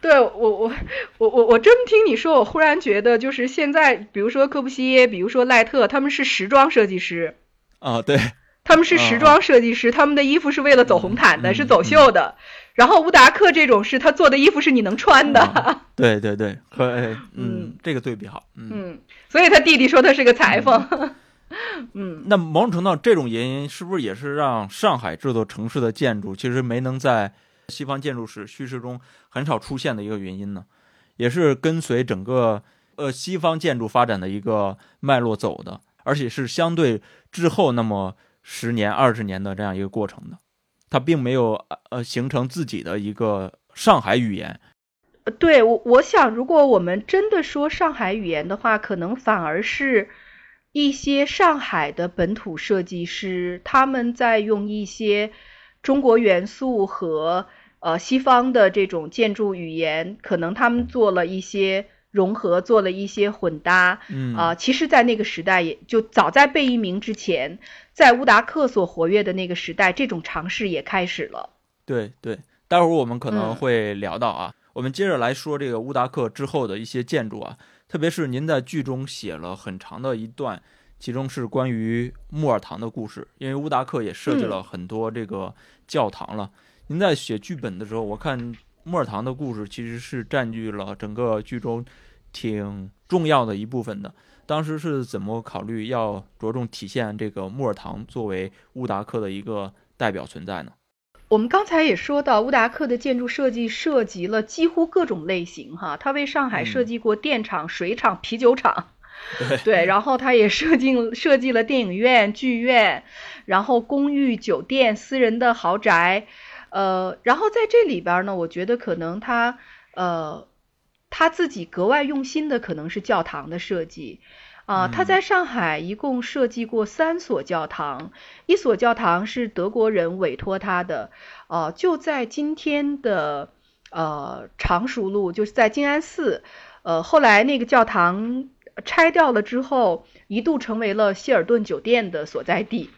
对我我我我我真听你说，我忽然觉得就是现在，比如说柯布西耶，比如说赖特，他们是时装设计师啊，对。他们是时装设计师，他们的衣服是为了走红毯的，是走秀的。然后乌达克这种是他做的衣服是你能穿的。对对对，可嗯，这个对比好。嗯，所以他弟弟说他是个裁缝。嗯，那某种程度上，这种原因是不是也是让上海这座城市的建筑其实没能在西方建筑史叙事中很少出现的一个原因呢？也是跟随整个呃西方建筑发展的一个脉络走的，而且是相对滞后那么十年、二十年的这样一个过程的，它并没有呃形成自己的一个上海语言。对我，我想如果我们真的说上海语言的话，可能反而是。一些上海的本土设计师，他们在用一些中国元素和呃西方的这种建筑语言，可能他们做了一些融合，做了一些混搭。嗯啊，其实，在那个时代，也就早在贝聿铭之前，在乌达克所活跃的那个时代，这种尝试也开始了。对对，待会儿我们可能会聊到啊，我们接着来说这个乌达克之后的一些建筑啊。特别是您在剧中写了很长的一段，其中是关于木尔堂的故事。因为乌达克也设计了很多这个教堂了。您在写剧本的时候，我看木尔堂的故事其实是占据了整个剧中挺重要的一部分的。当时是怎么考虑要着重体现这个木尔堂作为乌达克的一个代表存在呢？我们刚才也说到，乌达克的建筑设计涉及了几乎各种类型，哈，他为上海设计过电厂、水厂、啤酒厂，对，然后他也设计设计了电影院、剧院，然后公寓、酒店、私人的豪宅，呃，然后在这里边呢，我觉得可能他呃他自己格外用心的可能是教堂的设计。啊，他在上海一共设计过三所教堂，一所教堂是德国人委托他的，呃，就在今天的呃常熟路，就是在静安寺，呃，后来那个教堂拆掉了之后，一度成为了希尔顿酒店的所在地，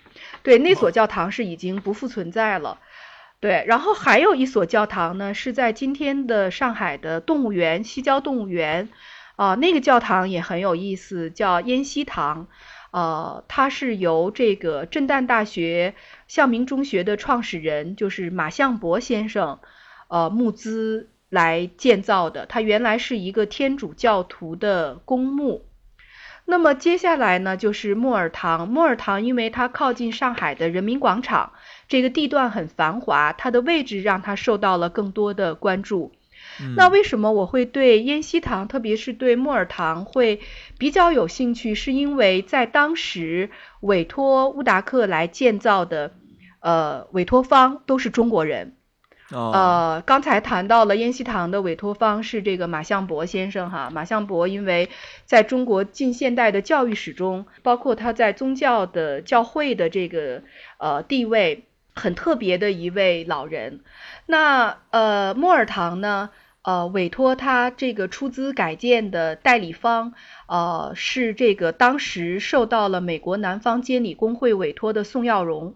对，那所教堂是已经不复存在了，对，然后还有一所教堂呢，是在今天的上海的动物园西郊动物园。啊，那个教堂也很有意思，叫燕西堂，呃，它是由这个震旦大学向明中学的创始人，就是马相伯先生，呃，募资来建造的。它原来是一个天主教徒的公墓。那么接下来呢，就是莫尔堂。莫尔堂因为它靠近上海的人民广场，这个地段很繁华，它的位置让它受到了更多的关注。那为什么我会对燕西堂，特别是对木耳堂会比较有兴趣？是因为在当时委托乌达克来建造的，呃，委托方都是中国人。呃，刚才谈到了燕西堂的委托方是这个马相伯先生哈。马相伯因为在中国近现代的教育史中，包括他在宗教的教会的这个呃地位很特别的一位老人。那呃，莫尔堂呢？呃，委托他这个出资改建的代理方，呃，是这个当时受到了美国南方监理工会委托的宋耀荣。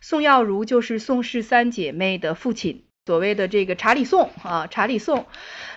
宋耀如就是宋氏三姐妹的父亲，所谓的这个查理宋啊，查理宋。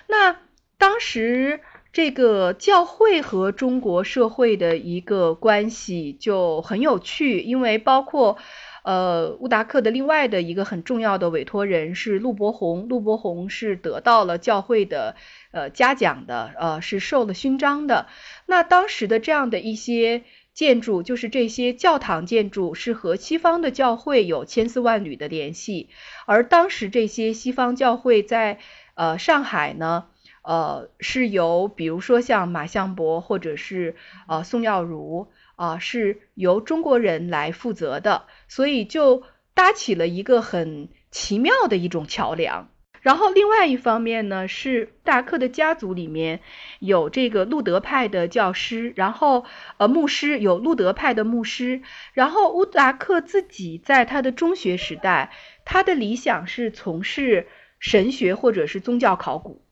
那当时这个教会和中国社会的一个关系就很有趣，因为包括。呃，乌达克的另外的一个很重要的委托人是陆伯宏，陆伯宏是得到了教会的呃嘉奖的，呃是受了勋章的。那当时的这样的一些建筑，就是这些教堂建筑，是和西方的教会有千丝万缕的联系。而当时这些西方教会在呃上海呢，呃是由比如说像马相伯或者是呃宋耀如。啊，是由中国人来负责的，所以就搭起了一个很奇妙的一种桥梁。然后另外一方面呢，是达克的家族里面有这个路德派的教师，然后呃牧师有路德派的牧师，然后乌达克自己在他的中学时代，他的理想是从事神学或者是宗教考古。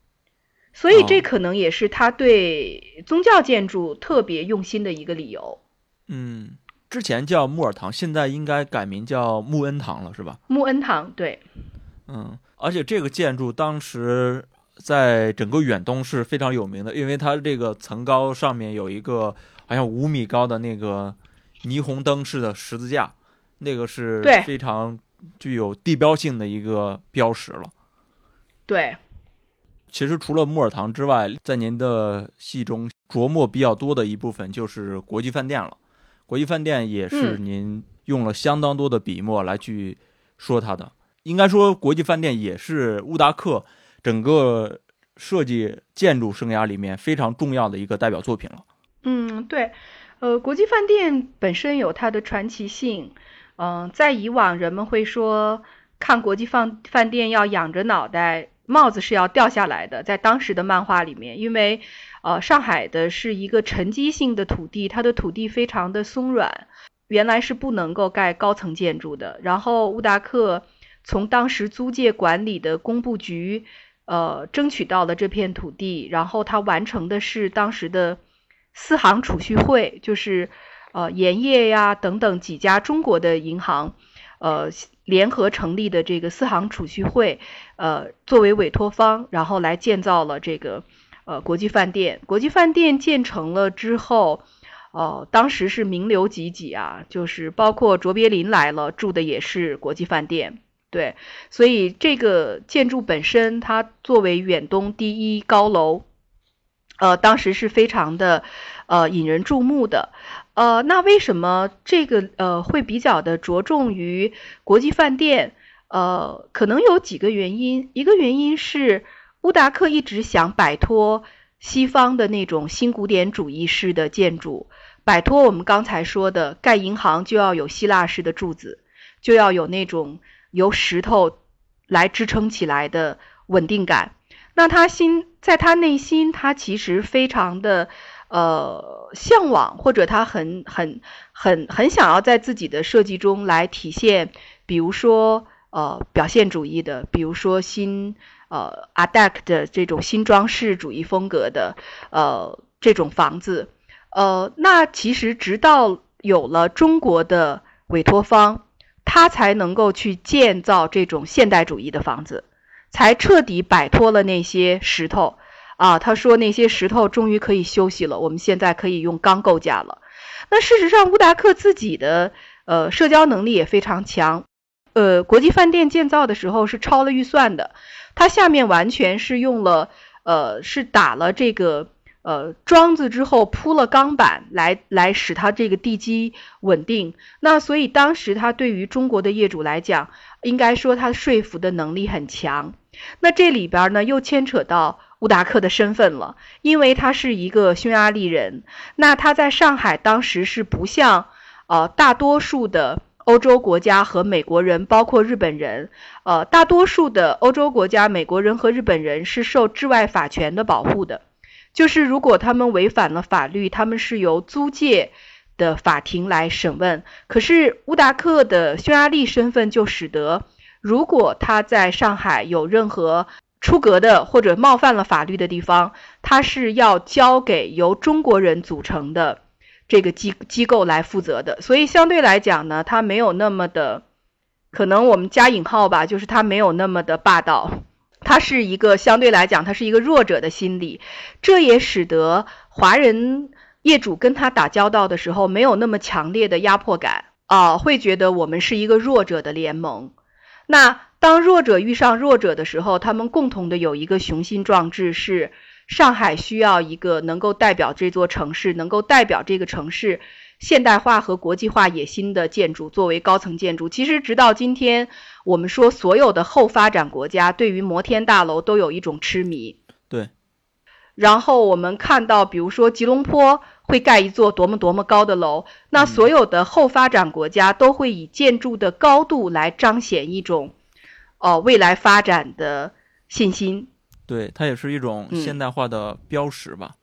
所以这可能也是他对宗教建筑特别用心的一个理由。嗯，之前叫木耳堂，现在应该改名叫穆恩堂了，是吧？穆恩堂，对。嗯，而且这个建筑当时在整个远东是非常有名的，因为它这个层高上面有一个好像五米高的那个霓虹灯式的十字架，那个是非常具有地标性的一个标识了。对，其实除了木耳堂之外，在您的戏中琢磨比较多的一部分就是国际饭店了。国际饭店也是您用了相当多的笔墨来去说它的。应该说，国际饭店也是乌达克整个设计建筑生涯里面非常重要的一个代表作品了。嗯，对，呃，国际饭店本身有它的传奇性。嗯，在以往人们会说，看国际饭饭店要仰着脑袋，帽子是要掉下来的。在当时的漫画里面，因为呃，上海的是一个沉积性的土地，它的土地非常的松软，原来是不能够盖高层建筑的。然后乌达克。从当时租界管理的工部局，呃，争取到了这片土地，然后他完成的是当时的四行储蓄会，就是呃盐业呀等等几家中国的银行，呃联合成立的这个四行储蓄会，呃作为委托方，然后来建造了这个呃国际饭店。国际饭店建成了之后，哦，当时是名流济济啊，就是包括卓别林来了住的也是国际饭店。对，所以这个建筑本身，它作为远东第一高楼，呃，当时是非常的，呃，引人注目的。呃，那为什么这个呃会比较的着重于国际饭店？呃，可能有几个原因。一个原因是乌达克一直想摆脱西方的那种新古典主义式的建筑，摆脱我们刚才说的盖银行就要有希腊式的柱子，就要有那种。由石头来支撑起来的稳定感，那他心在他内心，他其实非常的呃向往，或者他很很很很想要在自己的设计中来体现，比如说呃表现主义的，比如说新呃 a d e c 的这种新装饰主义风格的呃这种房子，呃那其实直到有了中国的委托方。他才能够去建造这种现代主义的房子，才彻底摆脱了那些石头啊。他说那些石头终于可以休息了，我们现在可以用钢构架了。那事实上，乌达克自己的呃社交能力也非常强。呃，国际饭店建造的时候是超了预算的，它下面完全是用了呃是打了这个。呃，桩子之后铺了钢板来来使它这个地基稳定。那所以当时他对于中国的业主来讲，应该说他说服的能力很强。那这里边呢又牵扯到乌达克的身份了，因为他是一个匈牙利人。那他在上海当时是不像呃大多数的欧洲国家和美国人，包括日本人，呃大多数的欧洲国家、美国人和日本人是受治外法权的保护的。就是如果他们违反了法律，他们是由租界的法庭来审问。可是乌达克的匈牙利身份就使得，如果他在上海有任何出格的或者冒犯了法律的地方，他是要交给由中国人组成的这个机机构来负责的。所以相对来讲呢，他没有那么的，可能我们加引号吧，就是他没有那么的霸道。它是一个相对来讲，它是一个弱者的心理，这也使得华人业主跟他打交道的时候没有那么强烈的压迫感啊，会觉得我们是一个弱者的联盟。那当弱者遇上弱者的时候，他们共同的有一个雄心壮志，是上海需要一个能够代表这座城市，能够代表这个城市。现代化和国际化野心的建筑作为高层建筑，其实直到今天，我们说所有的后发展国家对于摩天大楼都有一种痴迷。对。然后我们看到，比如说吉隆坡会盖一座多么多么高的楼，那所有的后发展国家都会以建筑的高度来彰显一种，哦，未来发展的信心。对，它也是一种现代化的标识吧。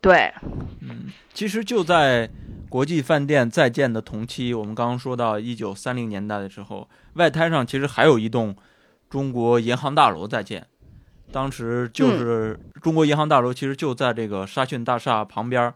对。嗯，其实就在。国际饭店在建的同期，我们刚刚说到一九三零年代的时候，外滩上其实还有一栋中国银行大楼在建。当时就是中国银行大楼，其实就在这个沙逊大厦旁边。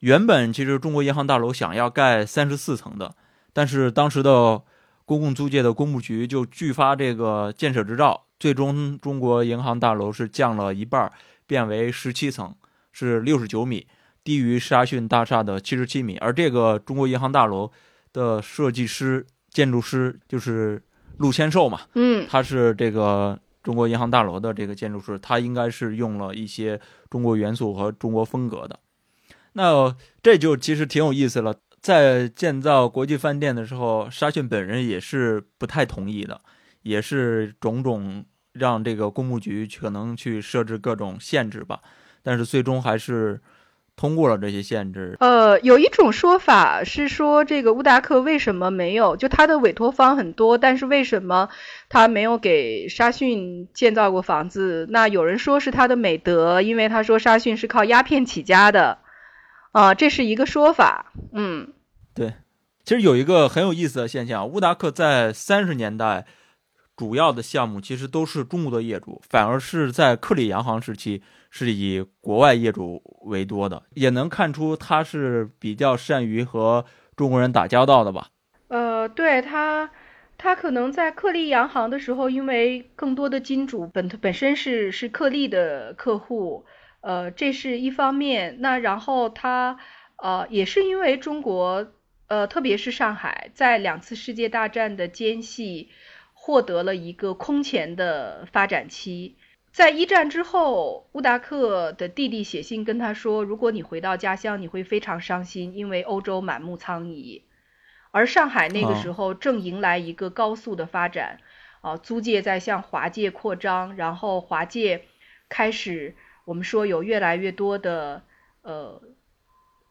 原本其实中国银行大楼想要盖三十四层的，但是当时的公共租界的工部局就拒发这个建设执照，最终中国银行大楼是降了一半，变为十七层，是六十九米。低于沙逊大厦的七十七米，而这个中国银行大楼的设计师、建筑师就是陆千寿嘛，嗯，他是这个中国银行大楼的这个建筑师，他应该是用了一些中国元素和中国风格的。那这就其实挺有意思了。在建造国际饭店的时候，沙逊本人也是不太同意的，也是种种让这个公务局可能去设置各种限制吧。但是最终还是。通过了这些限制。呃，有一种说法是说，这个乌达克为什么没有？就他的委托方很多，但是为什么他没有给沙逊建造过房子？那有人说是他的美德，因为他说沙逊是靠鸦片起家的，啊，这是一个说法。嗯，对。其实有一个很有意思的现象，乌达克在三十年代主要的项目其实都是中国的业主，反而是在克里洋行时期。是以国外业主为多的，也能看出他是比较善于和中国人打交道的吧？呃，对他，他可能在克利洋行的时候，因为更多的金主本本身是是克利的客户，呃，这是一方面。那然后他呃也是因为中国，呃，特别是上海，在两次世界大战的间隙，获得了一个空前的发展期。在一战之后，乌达克的弟弟写信跟他说：“如果你回到家乡，你会非常伤心，因为欧洲满目疮痍。而上海那个时候正迎来一个高速的发展，啊，租界在向华界扩张，然后华界开始，我们说有越来越多的呃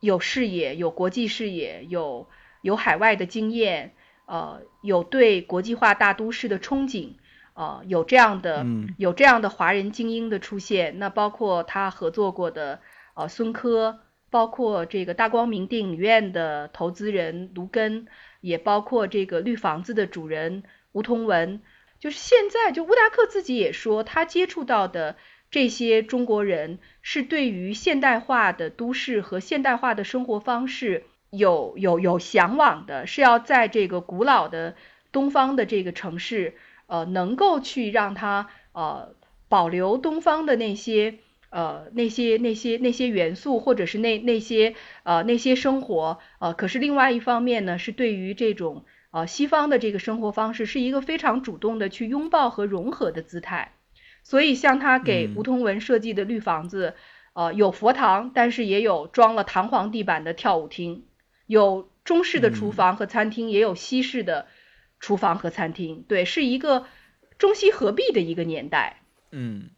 有视野、有国际视野、有有海外的经验，呃，有对国际化大都市的憧憬。”呃，有这样的，有这样的华人精英的出现，那包括他合作过的呃孙科，包括这个大光明电影院的投资人卢根，也包括这个绿房子的主人吴同文。就是现在，就乌达克自己也说，他接触到的这些中国人是对于现代化的都市和现代化的生活方式有有有向往的，是要在这个古老的东方的这个城市。呃，能够去让它呃保留东方的那些呃那些那些那些元素，或者是那那些呃那些生活呃，可是另外一方面呢，是对于这种呃西方的这个生活方式，是一个非常主动的去拥抱和融合的姿态。所以像他给吴同文设计的绿房子，呃有佛堂，但是也有装了弹簧地板的跳舞厅，有中式的厨房和餐厅，也有西式的。厨房和餐厅，对，是一个中西合璧的一个年代。嗯，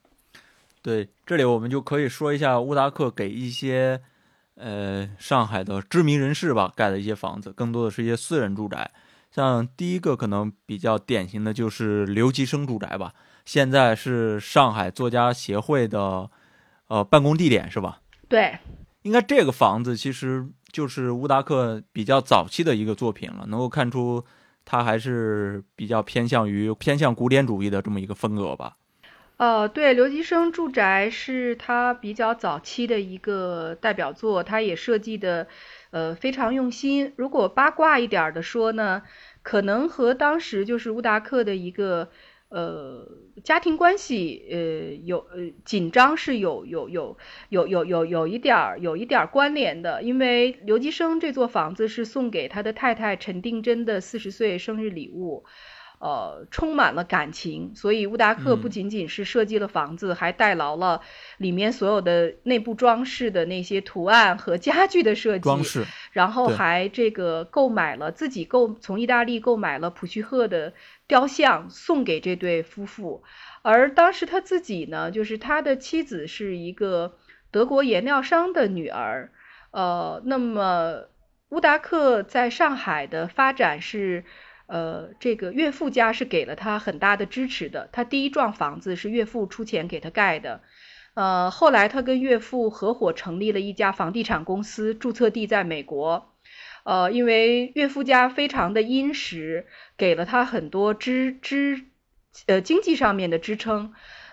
对，这里我们就可以说一下乌达克给一些呃上海的知名人士吧盖的一些房子，更多的是一些私人住宅。像第一个可能比较典型的就是留级生住宅吧，现在是上海作家协会的呃办公地点，是吧？对，应该这个房子其实就是乌达克比较早期的一个作品了，能够看出。他还是比较偏向于偏向古典主义的这么一个风格吧。呃，对，刘吉生住宅是他比较早期的一个代表作，他也设计的呃非常用心。如果八卦一点的说呢，可能和当时就是乌达克的一个。呃，家庭关系呃有呃紧张是有有有有有有有一点儿有一点儿关联的，因为刘基生这座房子是送给他的太太陈定真的四十岁生日礼物。呃，充满了感情，所以乌达克不仅仅是设计了房子，还代劳了里面所有的内部装饰的那些图案和家具的设计，装饰，然后还这个购买了自己购从意大利购买了普须赫的雕像送给这对夫妇，而当时他自己呢，就是他的妻子是一个德国颜料商的女儿，呃，那么乌达克在上海的发展是。呃，这个岳父家是给了他很大的支持的。他第一幢房子是岳父出钱给他盖的。呃，后来他跟岳父合伙成立了一家房地产公司，注册地在美国。呃，因为岳父家非常的殷实，给了他很多支支呃经济上面的支撑。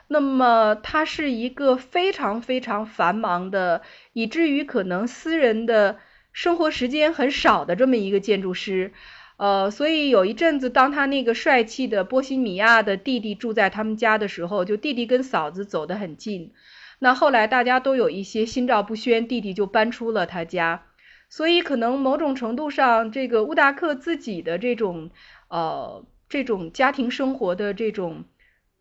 那么他是一个非常非常繁忙的，以至于可能私人的生活时间很少的这么一个建筑师。呃，所以有一阵子，当他那个帅气的波西米亚的弟弟住在他们家的时候，就弟弟跟嫂子走得很近。那后来大家都有一些心照不宣，弟弟就搬出了他家。所以可能某种程度上，这个乌达克自己的这种呃这种家庭生活的这种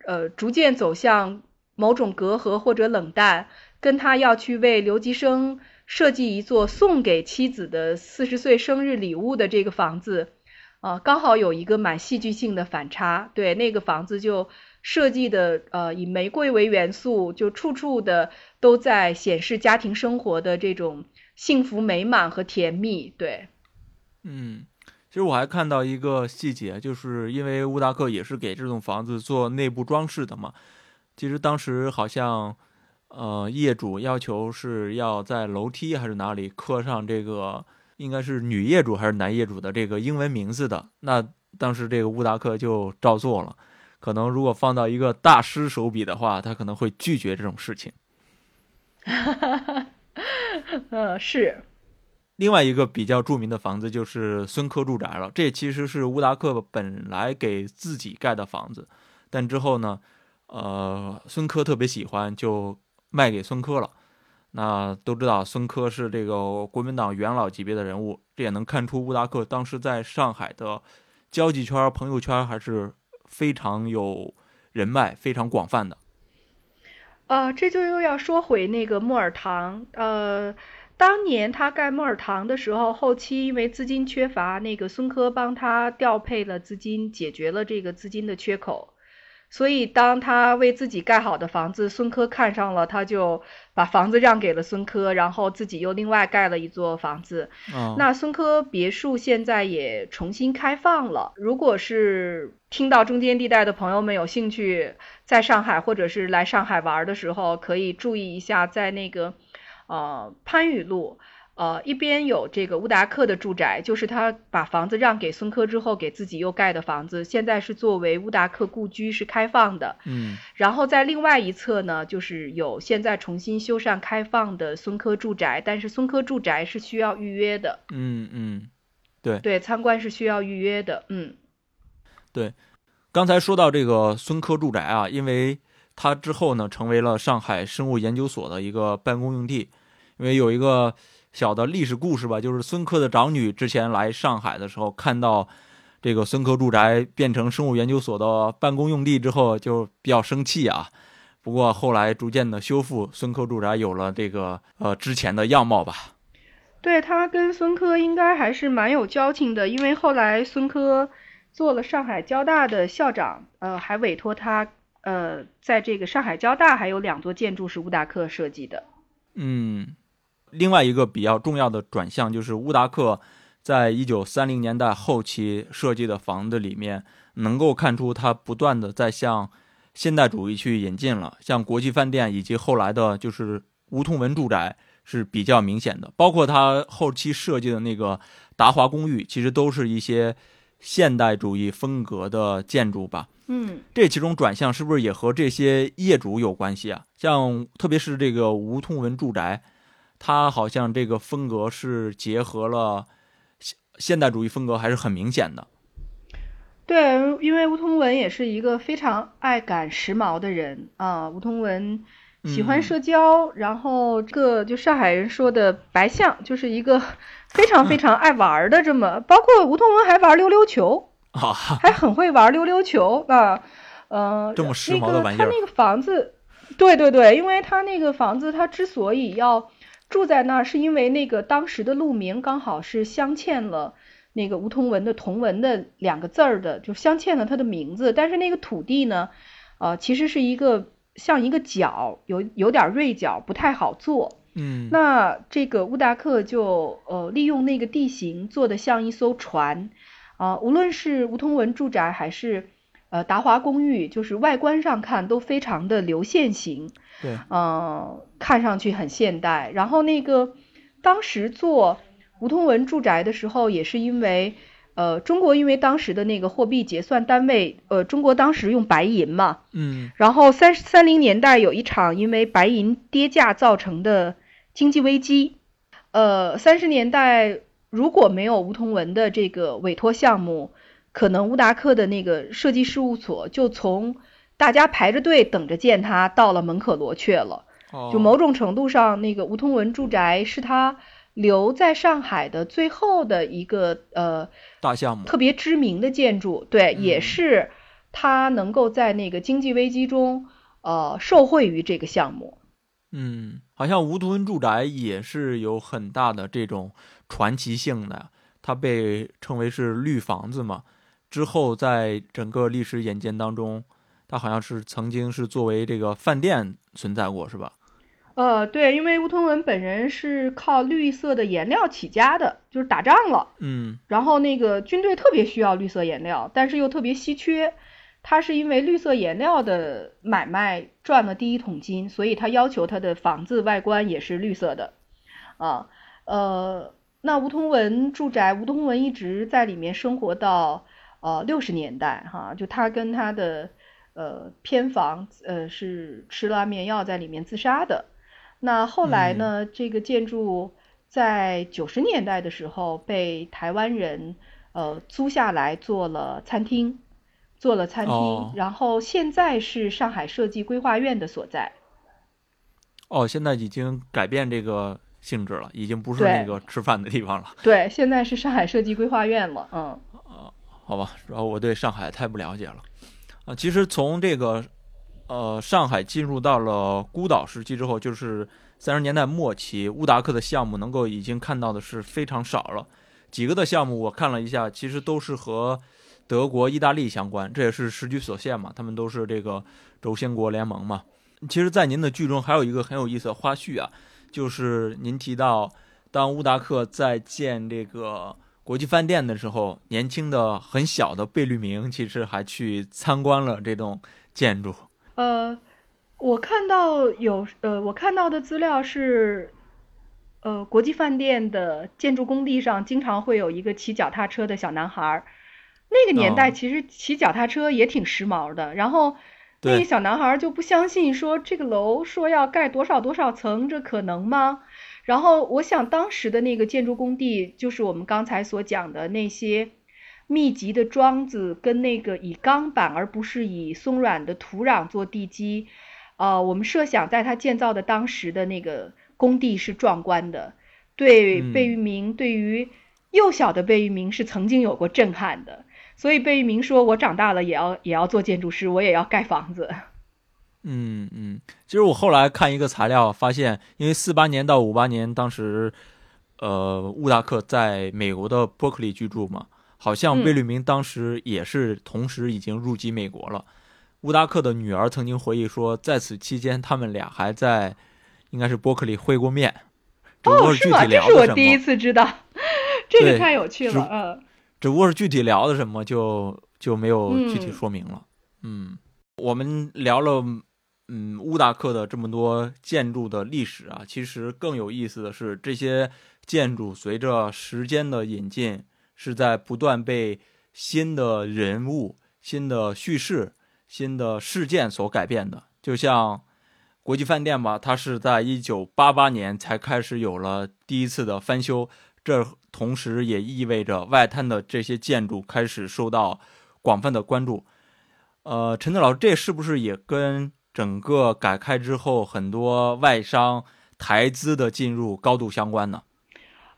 呃逐渐走向某种隔阂或者冷淡，跟他要去为留级生设计一座送给妻子的四十岁生日礼物的这个房子，啊，刚好有一个蛮戏剧性的反差。对，那个房子就设计的呃以玫瑰为元素，就处处的都在显示家庭生活的这种幸福美满和甜蜜。对，嗯。其实我还看到一个细节，就是因为乌达克也是给这栋房子做内部装饰的嘛。其实当时好像，呃，业主要求是要在楼梯还是哪里刻上这个，应该是女业主还是男业主的这个英文名字的。那当时这个乌达克就照做了。可能如果放到一个大师手笔的话，他可能会拒绝这种事情。哈哈哈，呃，是。另外一个比较著名的房子就是孙科住宅了，这其实是乌达克本来给自己盖的房子，但之后呢，呃，孙科特别喜欢，就卖给孙科了。那都知道孙科是这个国民党元老级别的人物，这也能看出乌达克当时在上海的交际圈、朋友圈还是非常有人脉、非常广泛的。啊，这就又要说回那个木尔堂，呃。当年他盖木尔堂的时候，后期因为资金缺乏，那个孙科帮他调配了资金，解决了这个资金的缺口。所以当他为自己盖好的房子，孙科看上了，他就把房子让给了孙科，然后自己又另外盖了一座房子。那孙科别墅现在也重新开放了。如果是听到中间地带的朋友们有兴趣，在上海或者是来上海玩的时候，可以注意一下，在那个。呃，番禺路，呃，一边有这个乌达克的住宅，就是他把房子让给孙科之后，给自己又盖的房子，现在是作为乌达克故居是开放的。嗯，然后在另外一侧呢，就是有现在重新修缮开放的孙科住宅，但是孙科住宅是需要预约的。嗯嗯，对对，参观是需要预约的。嗯，对，刚才说到这个孙科住宅啊，因为它之后呢，成为了上海生物研究所的一个办公用地。因为有一个小的历史故事吧，就是孙科的长女之前来上海的时候，看到这个孙科住宅变成生物研究所的办公用地之后，就比较生气啊。不过后来逐渐的修复，孙科住宅有了这个呃之前的样貌吧。对他跟孙科应该还是蛮有交情的，因为后来孙科做了上海交大的校长，呃，还委托他呃在这个上海交大还有两座建筑是乌达克设计的。嗯。另外一个比较重要的转向就是乌达克在一九三零年代后期设计的房子里面，能够看出他不断的在向现代主义去引进了，像国际饭店以及后来的就是梧桐文住宅是比较明显的，包括他后期设计的那个达华公寓，其实都是一些现代主义风格的建筑吧。嗯，这其中转向是不是也和这些业主有关系啊？像特别是这个吴通文住宅。它好像这个风格是结合了现现代主义风格，还是很明显的。对，因为吴通文也是一个非常爱赶时髦的人啊。吴通文喜欢社交，然后这个就上海人说的“白象”，就是一个非常非常爱玩的这么。包括吴桐文还玩溜溜球啊，还很会玩溜溜球啊。嗯，这么时髦的玩意儿。他那个房子，对对对，因为他那个房子，他之所以要。住在那儿是因为那个当时的路名刚好是镶嵌了那个吴桐文的同文的两个字儿的，就镶嵌了他的名字。但是那个土地呢，呃，其实是一个像一个角，有有点锐角，不太好做。嗯，那这个乌达克就呃利用那个地形做的像一艘船。啊，无论是梧桐文住宅还是呃达华公寓，就是外观上看都非常的流线型。对，嗯，看上去很现代。然后那个当时做梧桐文住宅的时候，也是因为，呃，中国因为当时的那个货币结算单位，呃，中国当时用白银嘛，嗯，然后三三零年代有一场因为白银跌价造成的经济危机，呃，三十年代如果没有吴同文的这个委托项目，可能乌达克的那个设计事务所就从。大家排着队等着见他，到了门可罗雀了。就某种程度上，那个吴桐文住宅是他留在上海的最后的一个呃大项目，特别知名的建筑。对，也是他能够在那个经济危机中呃受惠于这个项目。嗯，好像梧桐住宅也是有很大的这种传奇性的，它被称为是绿房子嘛。之后在整个历史演进当中，它好像是曾经是作为这个饭店存在过，是吧？呃，对，因为乌通文本人是靠绿色的颜料起家的，就是打仗了，嗯，然后那个军队特别需要绿色颜料，但是又特别稀缺，他是因为绿色颜料的买卖赚了第一桶金，所以他要求他的房子外观也是绿色的，啊，呃，那吴通文住宅，吴通文一直在里面生活到呃六十年代，哈，就他跟他的呃偏房呃是吃了安眠药在里面自杀的。那后来呢？这个建筑在九十年代的时候被台湾人呃租下来做了餐厅，做了餐厅，然后现在是上海设计规划院的所在。哦，现在已经改变这个性质了，已经不是那个吃饭的地方了。对，现在是上海设计规划院了。嗯。啊，好吧，然后我对上海太不了解了。啊，其实从这个。呃，上海进入到了孤岛时期之后，就是三十年代末期，乌达克的项目能够已经看到的是非常少了。几个的项目我看了一下，其实都是和德国、意大利相关，这也是时局所限嘛，他们都是这个轴心国联盟嘛。其实，在您的剧中还有一个很有意思的花絮啊，就是您提到，当乌达克在建这个国际饭店的时候，年轻的很小的贝聿铭其实还去参观了这栋建筑。呃，我看到有呃，我看到的资料是，呃，国际饭店的建筑工地上经常会有一个骑脚踏车的小男孩儿。那个年代其实骑脚踏车也挺时髦的。然后那个小男孩就不相信说这个楼说要盖多少多少层，这可能吗？然后我想当时的那个建筑工地就是我们刚才所讲的那些。密集的桩子跟那个以钢板而不是以松软的土壤做地基，呃，我们设想在他建造的当时的那个工地是壮观的，对贝聿铭，对于幼小的贝聿铭是曾经有过震撼的，所以贝聿铭说：“我长大了也要也要做建筑师，我也要盖房子。”嗯嗯，其实我后来看一个材料，发现因为四八年到五八年，当时呃乌达克在美国的伯克利居住嘛。好像贝聿铭当时也是同时已经入籍美国了。乌达克的女儿曾经回忆说，在此期间他们俩还在，应该是伯克利会过面。哦，是吗？这是我第一次知道，这个太有趣了。嗯，只不过是具体聊的什么就就没有具体说明了。嗯，我们聊了嗯乌达克的这么多建筑的历史啊，其实更有意思的是这些建筑随着时间的引进。是在不断被新的人物、新的叙事、新的事件所改变的。就像国际饭店吧，它是在一九八八年才开始有了第一次的翻修，这同时也意味着外滩的这些建筑开始受到广泛的关注。呃，陈子老师，这是不是也跟整个改开之后很多外商台资的进入高度相关呢？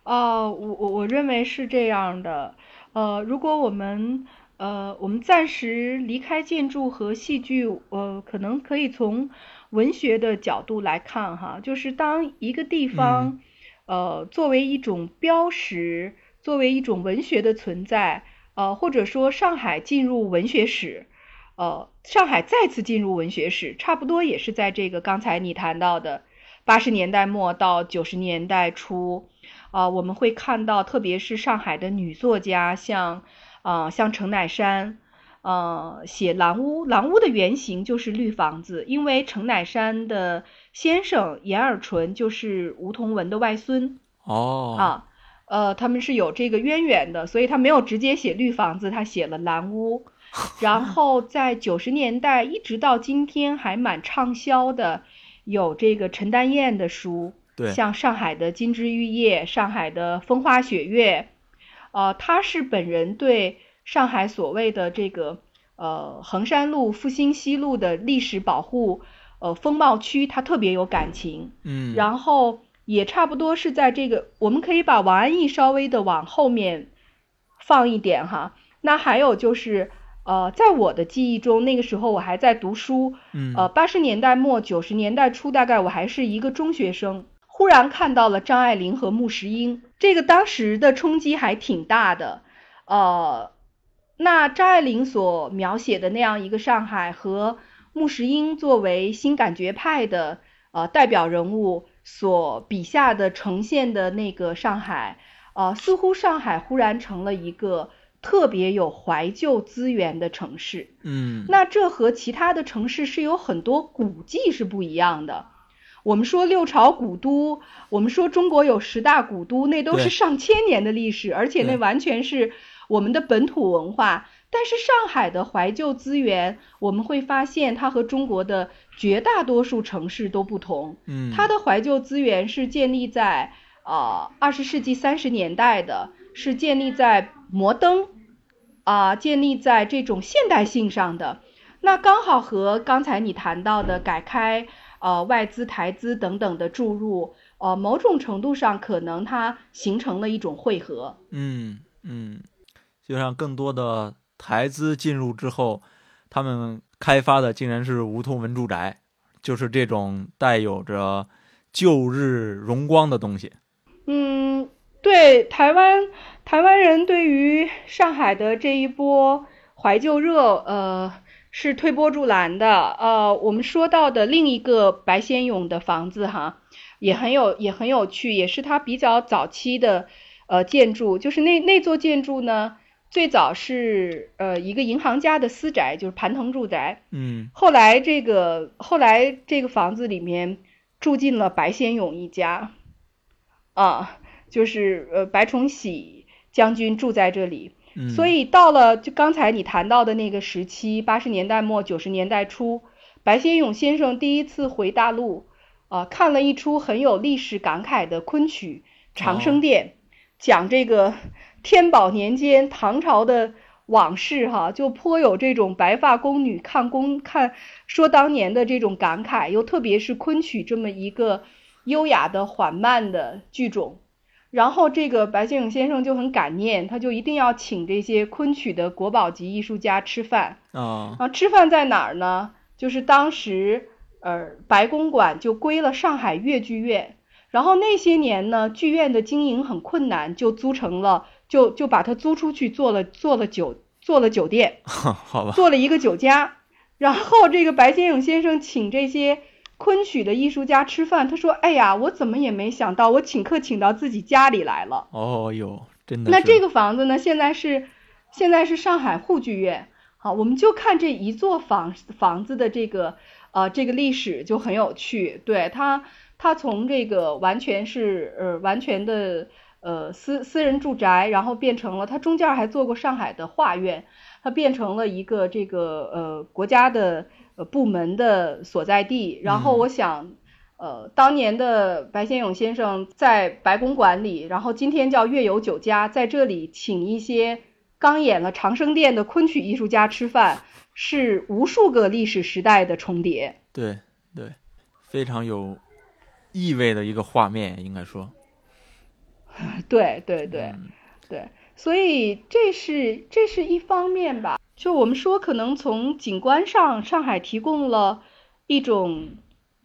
哦，我我我认为是这样的。呃，如果我们呃我们暂时离开建筑和戏剧，呃，可能可以从文学的角度来看哈，就是当一个地方呃作为一种标识，作为一种文学的存在，呃，或者说上海进入文学史，呃，上海再次进入文学史，差不多也是在这个刚才你谈到的八十年代末到九十年代初。啊，我们会看到，特别是上海的女作家，像啊，像程乃山，呃，写《蓝屋》，《蓝屋》的原型就是绿房子，因为程乃山的先生严尔纯就是吴同文的外孙。哦。啊，呃，他们是有这个渊源的，所以他没有直接写绿房子，他写了蓝屋。然后在九十年代一直到今天还蛮畅销的，有这个陈丹燕的书。对像上海的金枝玉叶，上海的风花雪月，呃，他是本人对上海所谓的这个呃衡山路、复兴西路的历史保护呃风貌区，他特别有感情。嗯，然后也差不多是在这个，我们可以把王安忆稍微的往后面放一点哈。那还有就是呃，在我的记忆中，那个时候我还在读书，嗯呃，八十年代末九十年代初，大概我还是一个中学生，忽然看到了张爱玲和穆石英，这个当时的冲击还挺大的，呃，那张爱玲所描写的那样一个上海和穆石英作为新感觉派的呃代表人物所笔下的呈现的那个上海，呃，似乎上海忽然成了一个特别有怀旧资源的城市。嗯那这和其他的城市是有很多古迹是不一样的。我们说六朝古都，我们说中国有十大古都，那都是上千年的历史，而且那完全是我们的本土文化。但是上海的怀旧资源，我们会发现它和中国的绝大多数城市都不同。嗯，它的怀旧资源是建立在呃二十世纪三十年代的，是建立在摩登啊、建立在这种现代性上的。那刚好和刚才你谈到的改开、呃外资、台资等等的注入，呃某种程度上可能它形成了一种汇合。嗯嗯，就像更多的台资进入之后，他们开发的竟然是梧桐文住宅，就是这种带有着旧日荣光的东西。嗯，对，台湾台湾人对于上海的这一波怀旧热，呃，是推波助澜的。呃，我们说到的另一个白先勇的房子哈，也很有也很有趣，也是他比较早期的呃建筑，就是那那座建筑呢，最早是呃一个银行家的私宅，就是盘藤住宅。嗯。后来这个后来这个房子里面住进了白先勇一家，啊，就是呃白崇禧将军住在这里，嗯，所以到了就刚才你谈到的那个时期，八十年代末九十年代初，白先勇先生第一次回大陆，啊，看了一出很有历史感慨的昆曲《长生殿》，讲这个天宝年间唐朝的往事哈，就颇有这种白发宫女看宫看说当年的这种感慨，又特别是昆曲这么一个优雅的缓慢的剧种。然后这个白先勇先生就很感念，他就一定要请这些昆曲的国宝级艺术家吃饭。啊啊，吃饭在哪儿呢？就是当时呃白公馆就归了上海越剧院，然后那些年呢，剧院的经营很困难，就租成了，就就把它租出去做了做了酒做了酒店，好吧，做了一个酒家。然后这个白先勇先生请这些昆曲的艺术家吃饭，他说：“哎呀，我怎么也没想到，我请客请到自己家里来了。”哦哟，真的那这个房子呢，现在是现在是上海沪剧院。好，我们就看这一座房房子的这个呃这个历史就很有趣。对它，它从这个完全是呃完全的呃私私人住宅，然后变成了它中间还做过上海的画院，它变成了一个这个呃国家的呃部门的所在地。然后嗯我想。呃，当年的白先勇先生在白公馆里，然后今天叫月游酒家，在这里请一些刚演了《长生殿》的昆曲艺术家吃饭，是无数个历史时代的重叠。对对，非常有意味的一个画面，应该说，对对对嗯对，所以这是这是一方面吧。就我们说，可能从景观上，上海提供了一种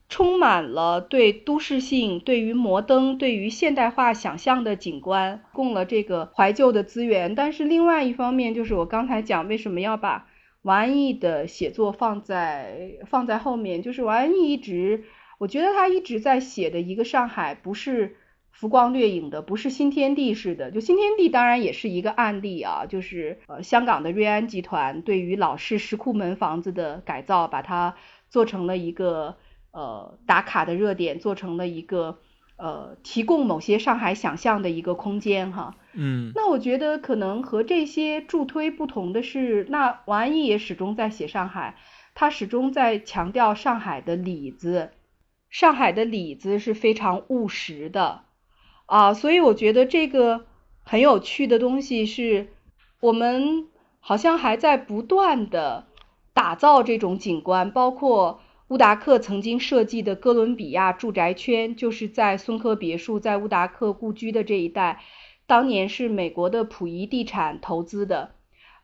充满了对都市性、对于摩登、对于现代化想象的景观，供了这个怀旧的资源。但是另外一方面，就是我刚才讲为什么要把王安忆的写作放在放在后面，就是王安忆一直，我觉得他一直在写的一个上海，不是浮光掠影的，不是新天地式的。就新天地当然也是一个案例啊，就是呃香港的瑞安集团对于老式石库门房子的改造，把它做成了一个呃打卡的热点，做成了一个呃提供某些上海想象的一个空间哈。嗯那我觉得可能和这些助推不同的是，那王安忆也始终在写上海，他始终在强调上海的里子，上海的里子是非常务实的啊，所以我觉得这个很有趣的东西是，我们好像还在不断的打造这种景观，包括乌达克曾经设计的哥伦比亚住宅圈，就是在松科别墅在乌达克故居的这一带。当年是美国的溥仪地产投资的，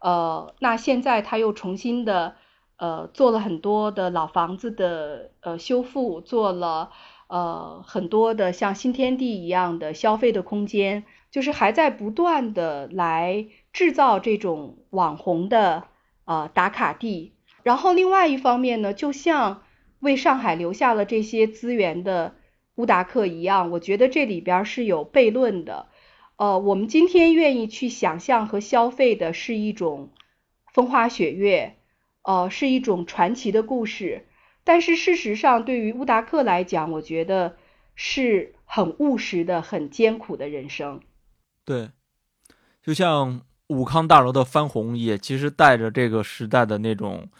呃，那现在他又重新的呃做了很多的老房子的呃修复，做了呃很多的像新天地一样的消费的空间，就是还在不断的来制造这种网红的呃打卡地。然后另外一方面呢，就像为上海留下了这些资源的乌达克一样，我觉得这里边是有悖论的。呃，我们今天愿意去想象和消费的是一种风花雪月，呃，是一种传奇的故事。但是事实上，对于乌达克来讲，我觉得是很务实的、很艰苦的人生。对，就像武康大楼的翻红，也其实带着这个时代的那种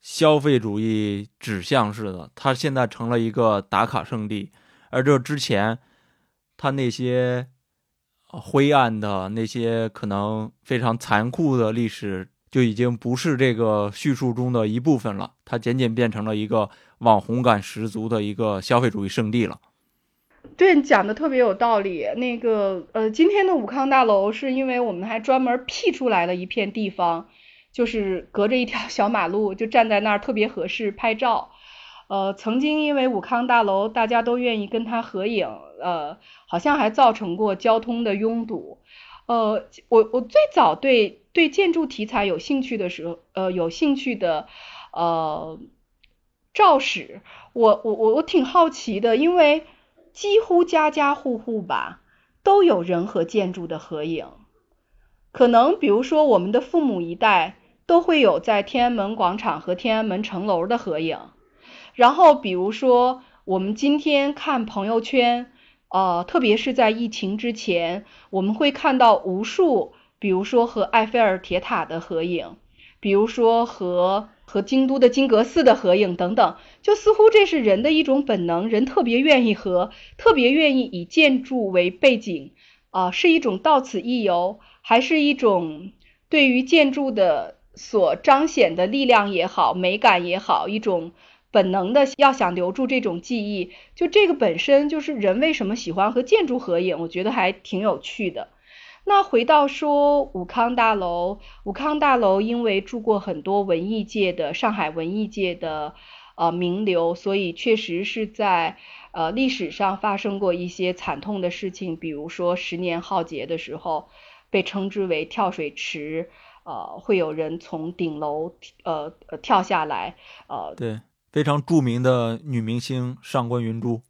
消费主义指向似的。它现在成了一个打卡圣地，而这之前，它那些。灰暗的那些可能非常残酷的历史，就已经不是这个叙述中的一部分了。它渐渐变成了一个网红感十足的一个消费主义圣地了。对讲的特别有道理。那个呃，今天的武康大楼是因为我们还专门辟出来了一片地方，就是隔着一条小马路，就站在那儿特别合适拍照。呃，曾经因为武康大楼，大家都愿意跟他合影，呃，好像还造成过交通的拥堵。呃，我我最早对对建筑题材有兴趣的时候，呃，有兴趣的，呃，赵史，我我我我挺好奇的，因为几乎家家户户吧都有人和建筑的合影，可能比如说我们的父母一代都会有在天安门广场和天安门城楼的合影。然后，比如说，我们今天看朋友圈，呃，特别是在疫情之前，我们会看到无数，比如说和埃菲尔铁塔的合影，比如说和和京都的金阁寺的合影等等，就似乎这是人的一种本能，人特别愿意和，特别愿意以建筑为背景，啊，是一种到此一游，还是一种对于建筑的所彰显的力量也好，美感也好，一种。本能的要想留住这种记忆，就这个本身就是人为什么喜欢和建筑合影，我觉得还挺有趣的。那回到说武康大楼，武康大楼因为住过很多文艺界的上海文艺界的呃名流，所以确实是在呃历史上发生过一些惨痛的事情，比如说十年浩劫的时候，被称之为跳水池，呃，会有人从顶楼呃呃跳下来，呃对。非常著名的女明星上官云珠，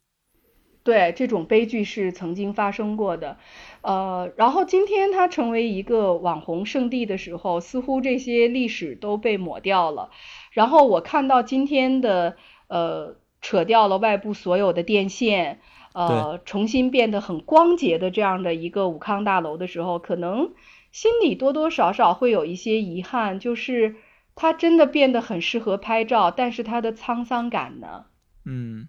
对这种悲剧是曾经发生过的，呃，然后今天它成为一个网红圣地的时候，似乎这些历史都被抹掉了。然后我看到今天的呃扯掉了外部所有的电线，呃，重新变得很光洁的这样的一个武康大楼的时候，可能心里多多少少会有一些遗憾，就是。它真的变得很适合拍照，但是它的沧桑感呢？嗯，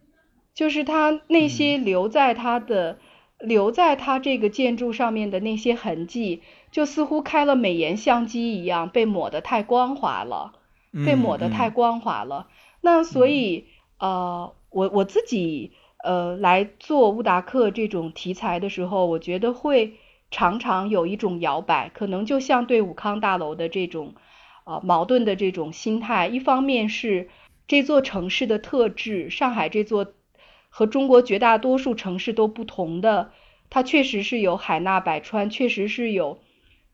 就是它那些留在它的留在它这个建筑上面的那些痕迹，就似乎开了美颜相机一样，被抹得太光滑了，被抹得太光滑了。那所以呃，我我自己呃来做乌达克这种题材的时候，我觉得会常常有一种摇摆，可能就像对武康大楼的这种。啊，矛盾的这种心态，一方面是这座城市的特质，上海这座和中国绝大多数城市都不同的，它确实是有海纳百川，确实是有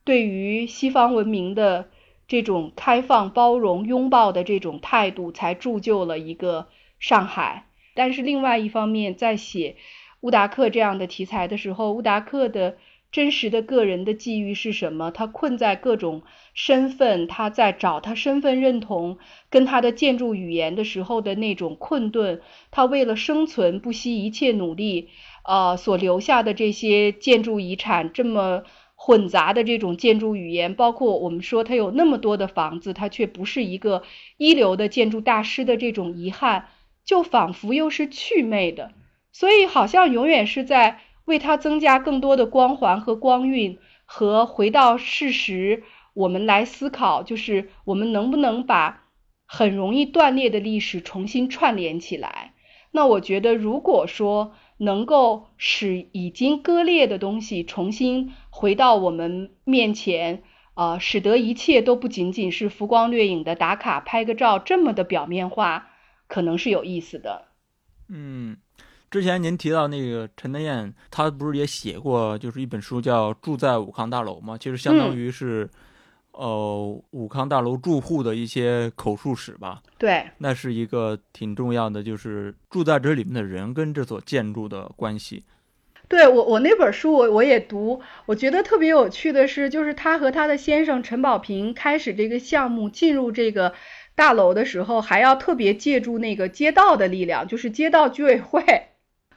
对于西方文明的这种开放、包容、拥抱的这种态度，才铸就了一个上海。但是另外一方面，在写乌达克这样的题材的时候，乌达克的。真实的个人的际遇是什么？他困在各种身份，他在找他身份认同跟他的建筑语言的时候的那种困顿。他为了生存不惜一切努力，呃，所留下的这些建筑遗产，这么混杂的这种建筑语言，包括我们说他有那么多的房子，他却不是一个一流的建筑大师的这种遗憾，就仿佛又是趣味的。所以好像永远是在。为它增加更多的光环和光晕，和回到事实，我们来思考，就是我们能不能把很容易断裂的历史重新串联起来？那我觉得，如果说能够使已经割裂的东西重新回到我们面前，呃，使得一切都不仅仅是浮光掠影的打卡拍个照这么的表面化，可能是有意思的。嗯，之前您提到那个陈德燕，他不是也写过，就是一本书叫《住在武康大楼》吗？其实相当于是，呃，武康大楼住户的一些口述史吧。对，那是一个挺重要的，就是住在这里面的人跟这所建筑的关系。对我，我那本书我我也读，我觉得特别有趣的是，就是他和他的先生陈宝平开始这个项目，进入这个大楼的时候，还要特别借助那个街道的力量，就是街道居委会，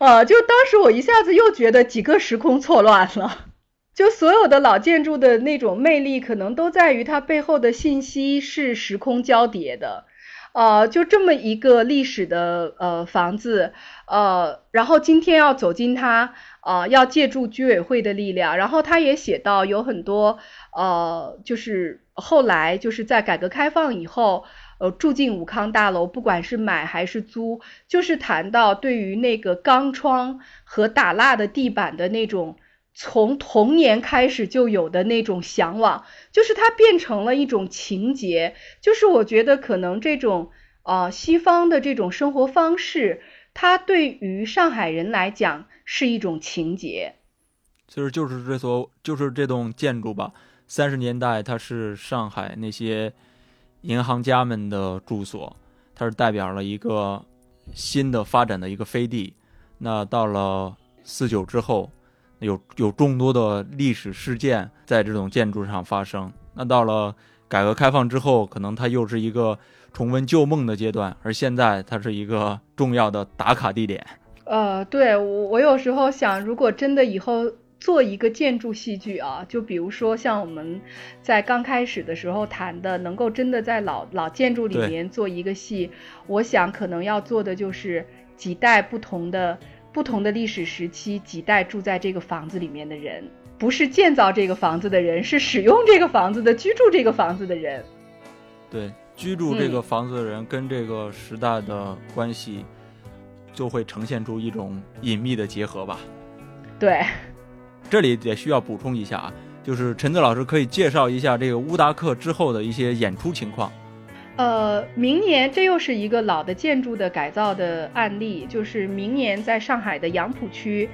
呃，就当时我一下子又觉得几个时空错乱了，就所有的老建筑的那种魅力，可能都在于它背后的信息是时空交叠的。呃，就这么一个历史的呃房子，呃，然后今天要走进它，呃，要借助居委会的力量。然后他也写到有很多呃，就是后来就是在改革开放以后，呃，住进武康大楼，不管是买还是租，就是谈到对于那个钢窗和打蜡的地板的那种。从童年开始就有的那种向往，就是它变成了一种情节。就是我觉得可能这种呃西方的这种生活方式，它对于上海人来讲是一种情节。其实就是这所就是这栋建筑吧。三十年代它是上海那些银行家们的住所，它是代表了一个新的发展的一个飞地。那到了四九之后。有有众多的历史事件在这种建筑上发生。那到了改革开放之后，可能它又是一个重温旧梦的阶段，而现在它是一个重要的打卡地点。呃，对我我有时候想，如果真的以后做一个建筑戏剧啊，就比如说像我们在刚开始的时候谈的，能够真的在老老建筑里面做一个戏，我想可能要做的就是几代不同的。不同的历史时期，几代住在这个房子里面的人，不是建造这个房子的人，是使用这个房子的、居住这个房子的人。对，居住这个房子的人跟这个时代的关系，就会呈现出一种隐秘的结合吧。对，这里也需要补充一下啊，就是陈子老师可以介绍一下这个乌达克之后的一些演出情况。呃，明年这又是一个老的建筑的改造的案例，就是明年在上海的杨浦区。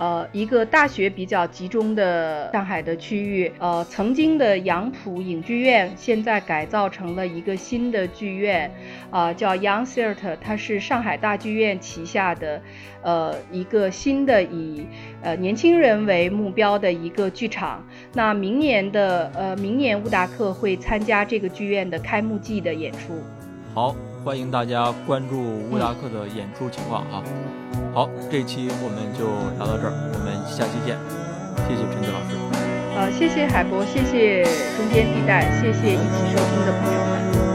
呃，一个大学比较集中的上海的区域，呃，曾经的杨浦影剧院现在改造成了一个新的剧院，啊，叫 Young Theatre，它是上海大剧院旗下的，呃，一个新的以呃年轻人为目标的一个剧场。那明年的呃，明年乌达克会参加这个剧院的开幕季的演出。好。欢迎大家关注乌达克的演出情况啊。好，这期我们就聊到这儿，我们下期见。谢谢陈子老师。呃，谢谢海博，谢谢中间地带，谢谢一起收听的朋友们。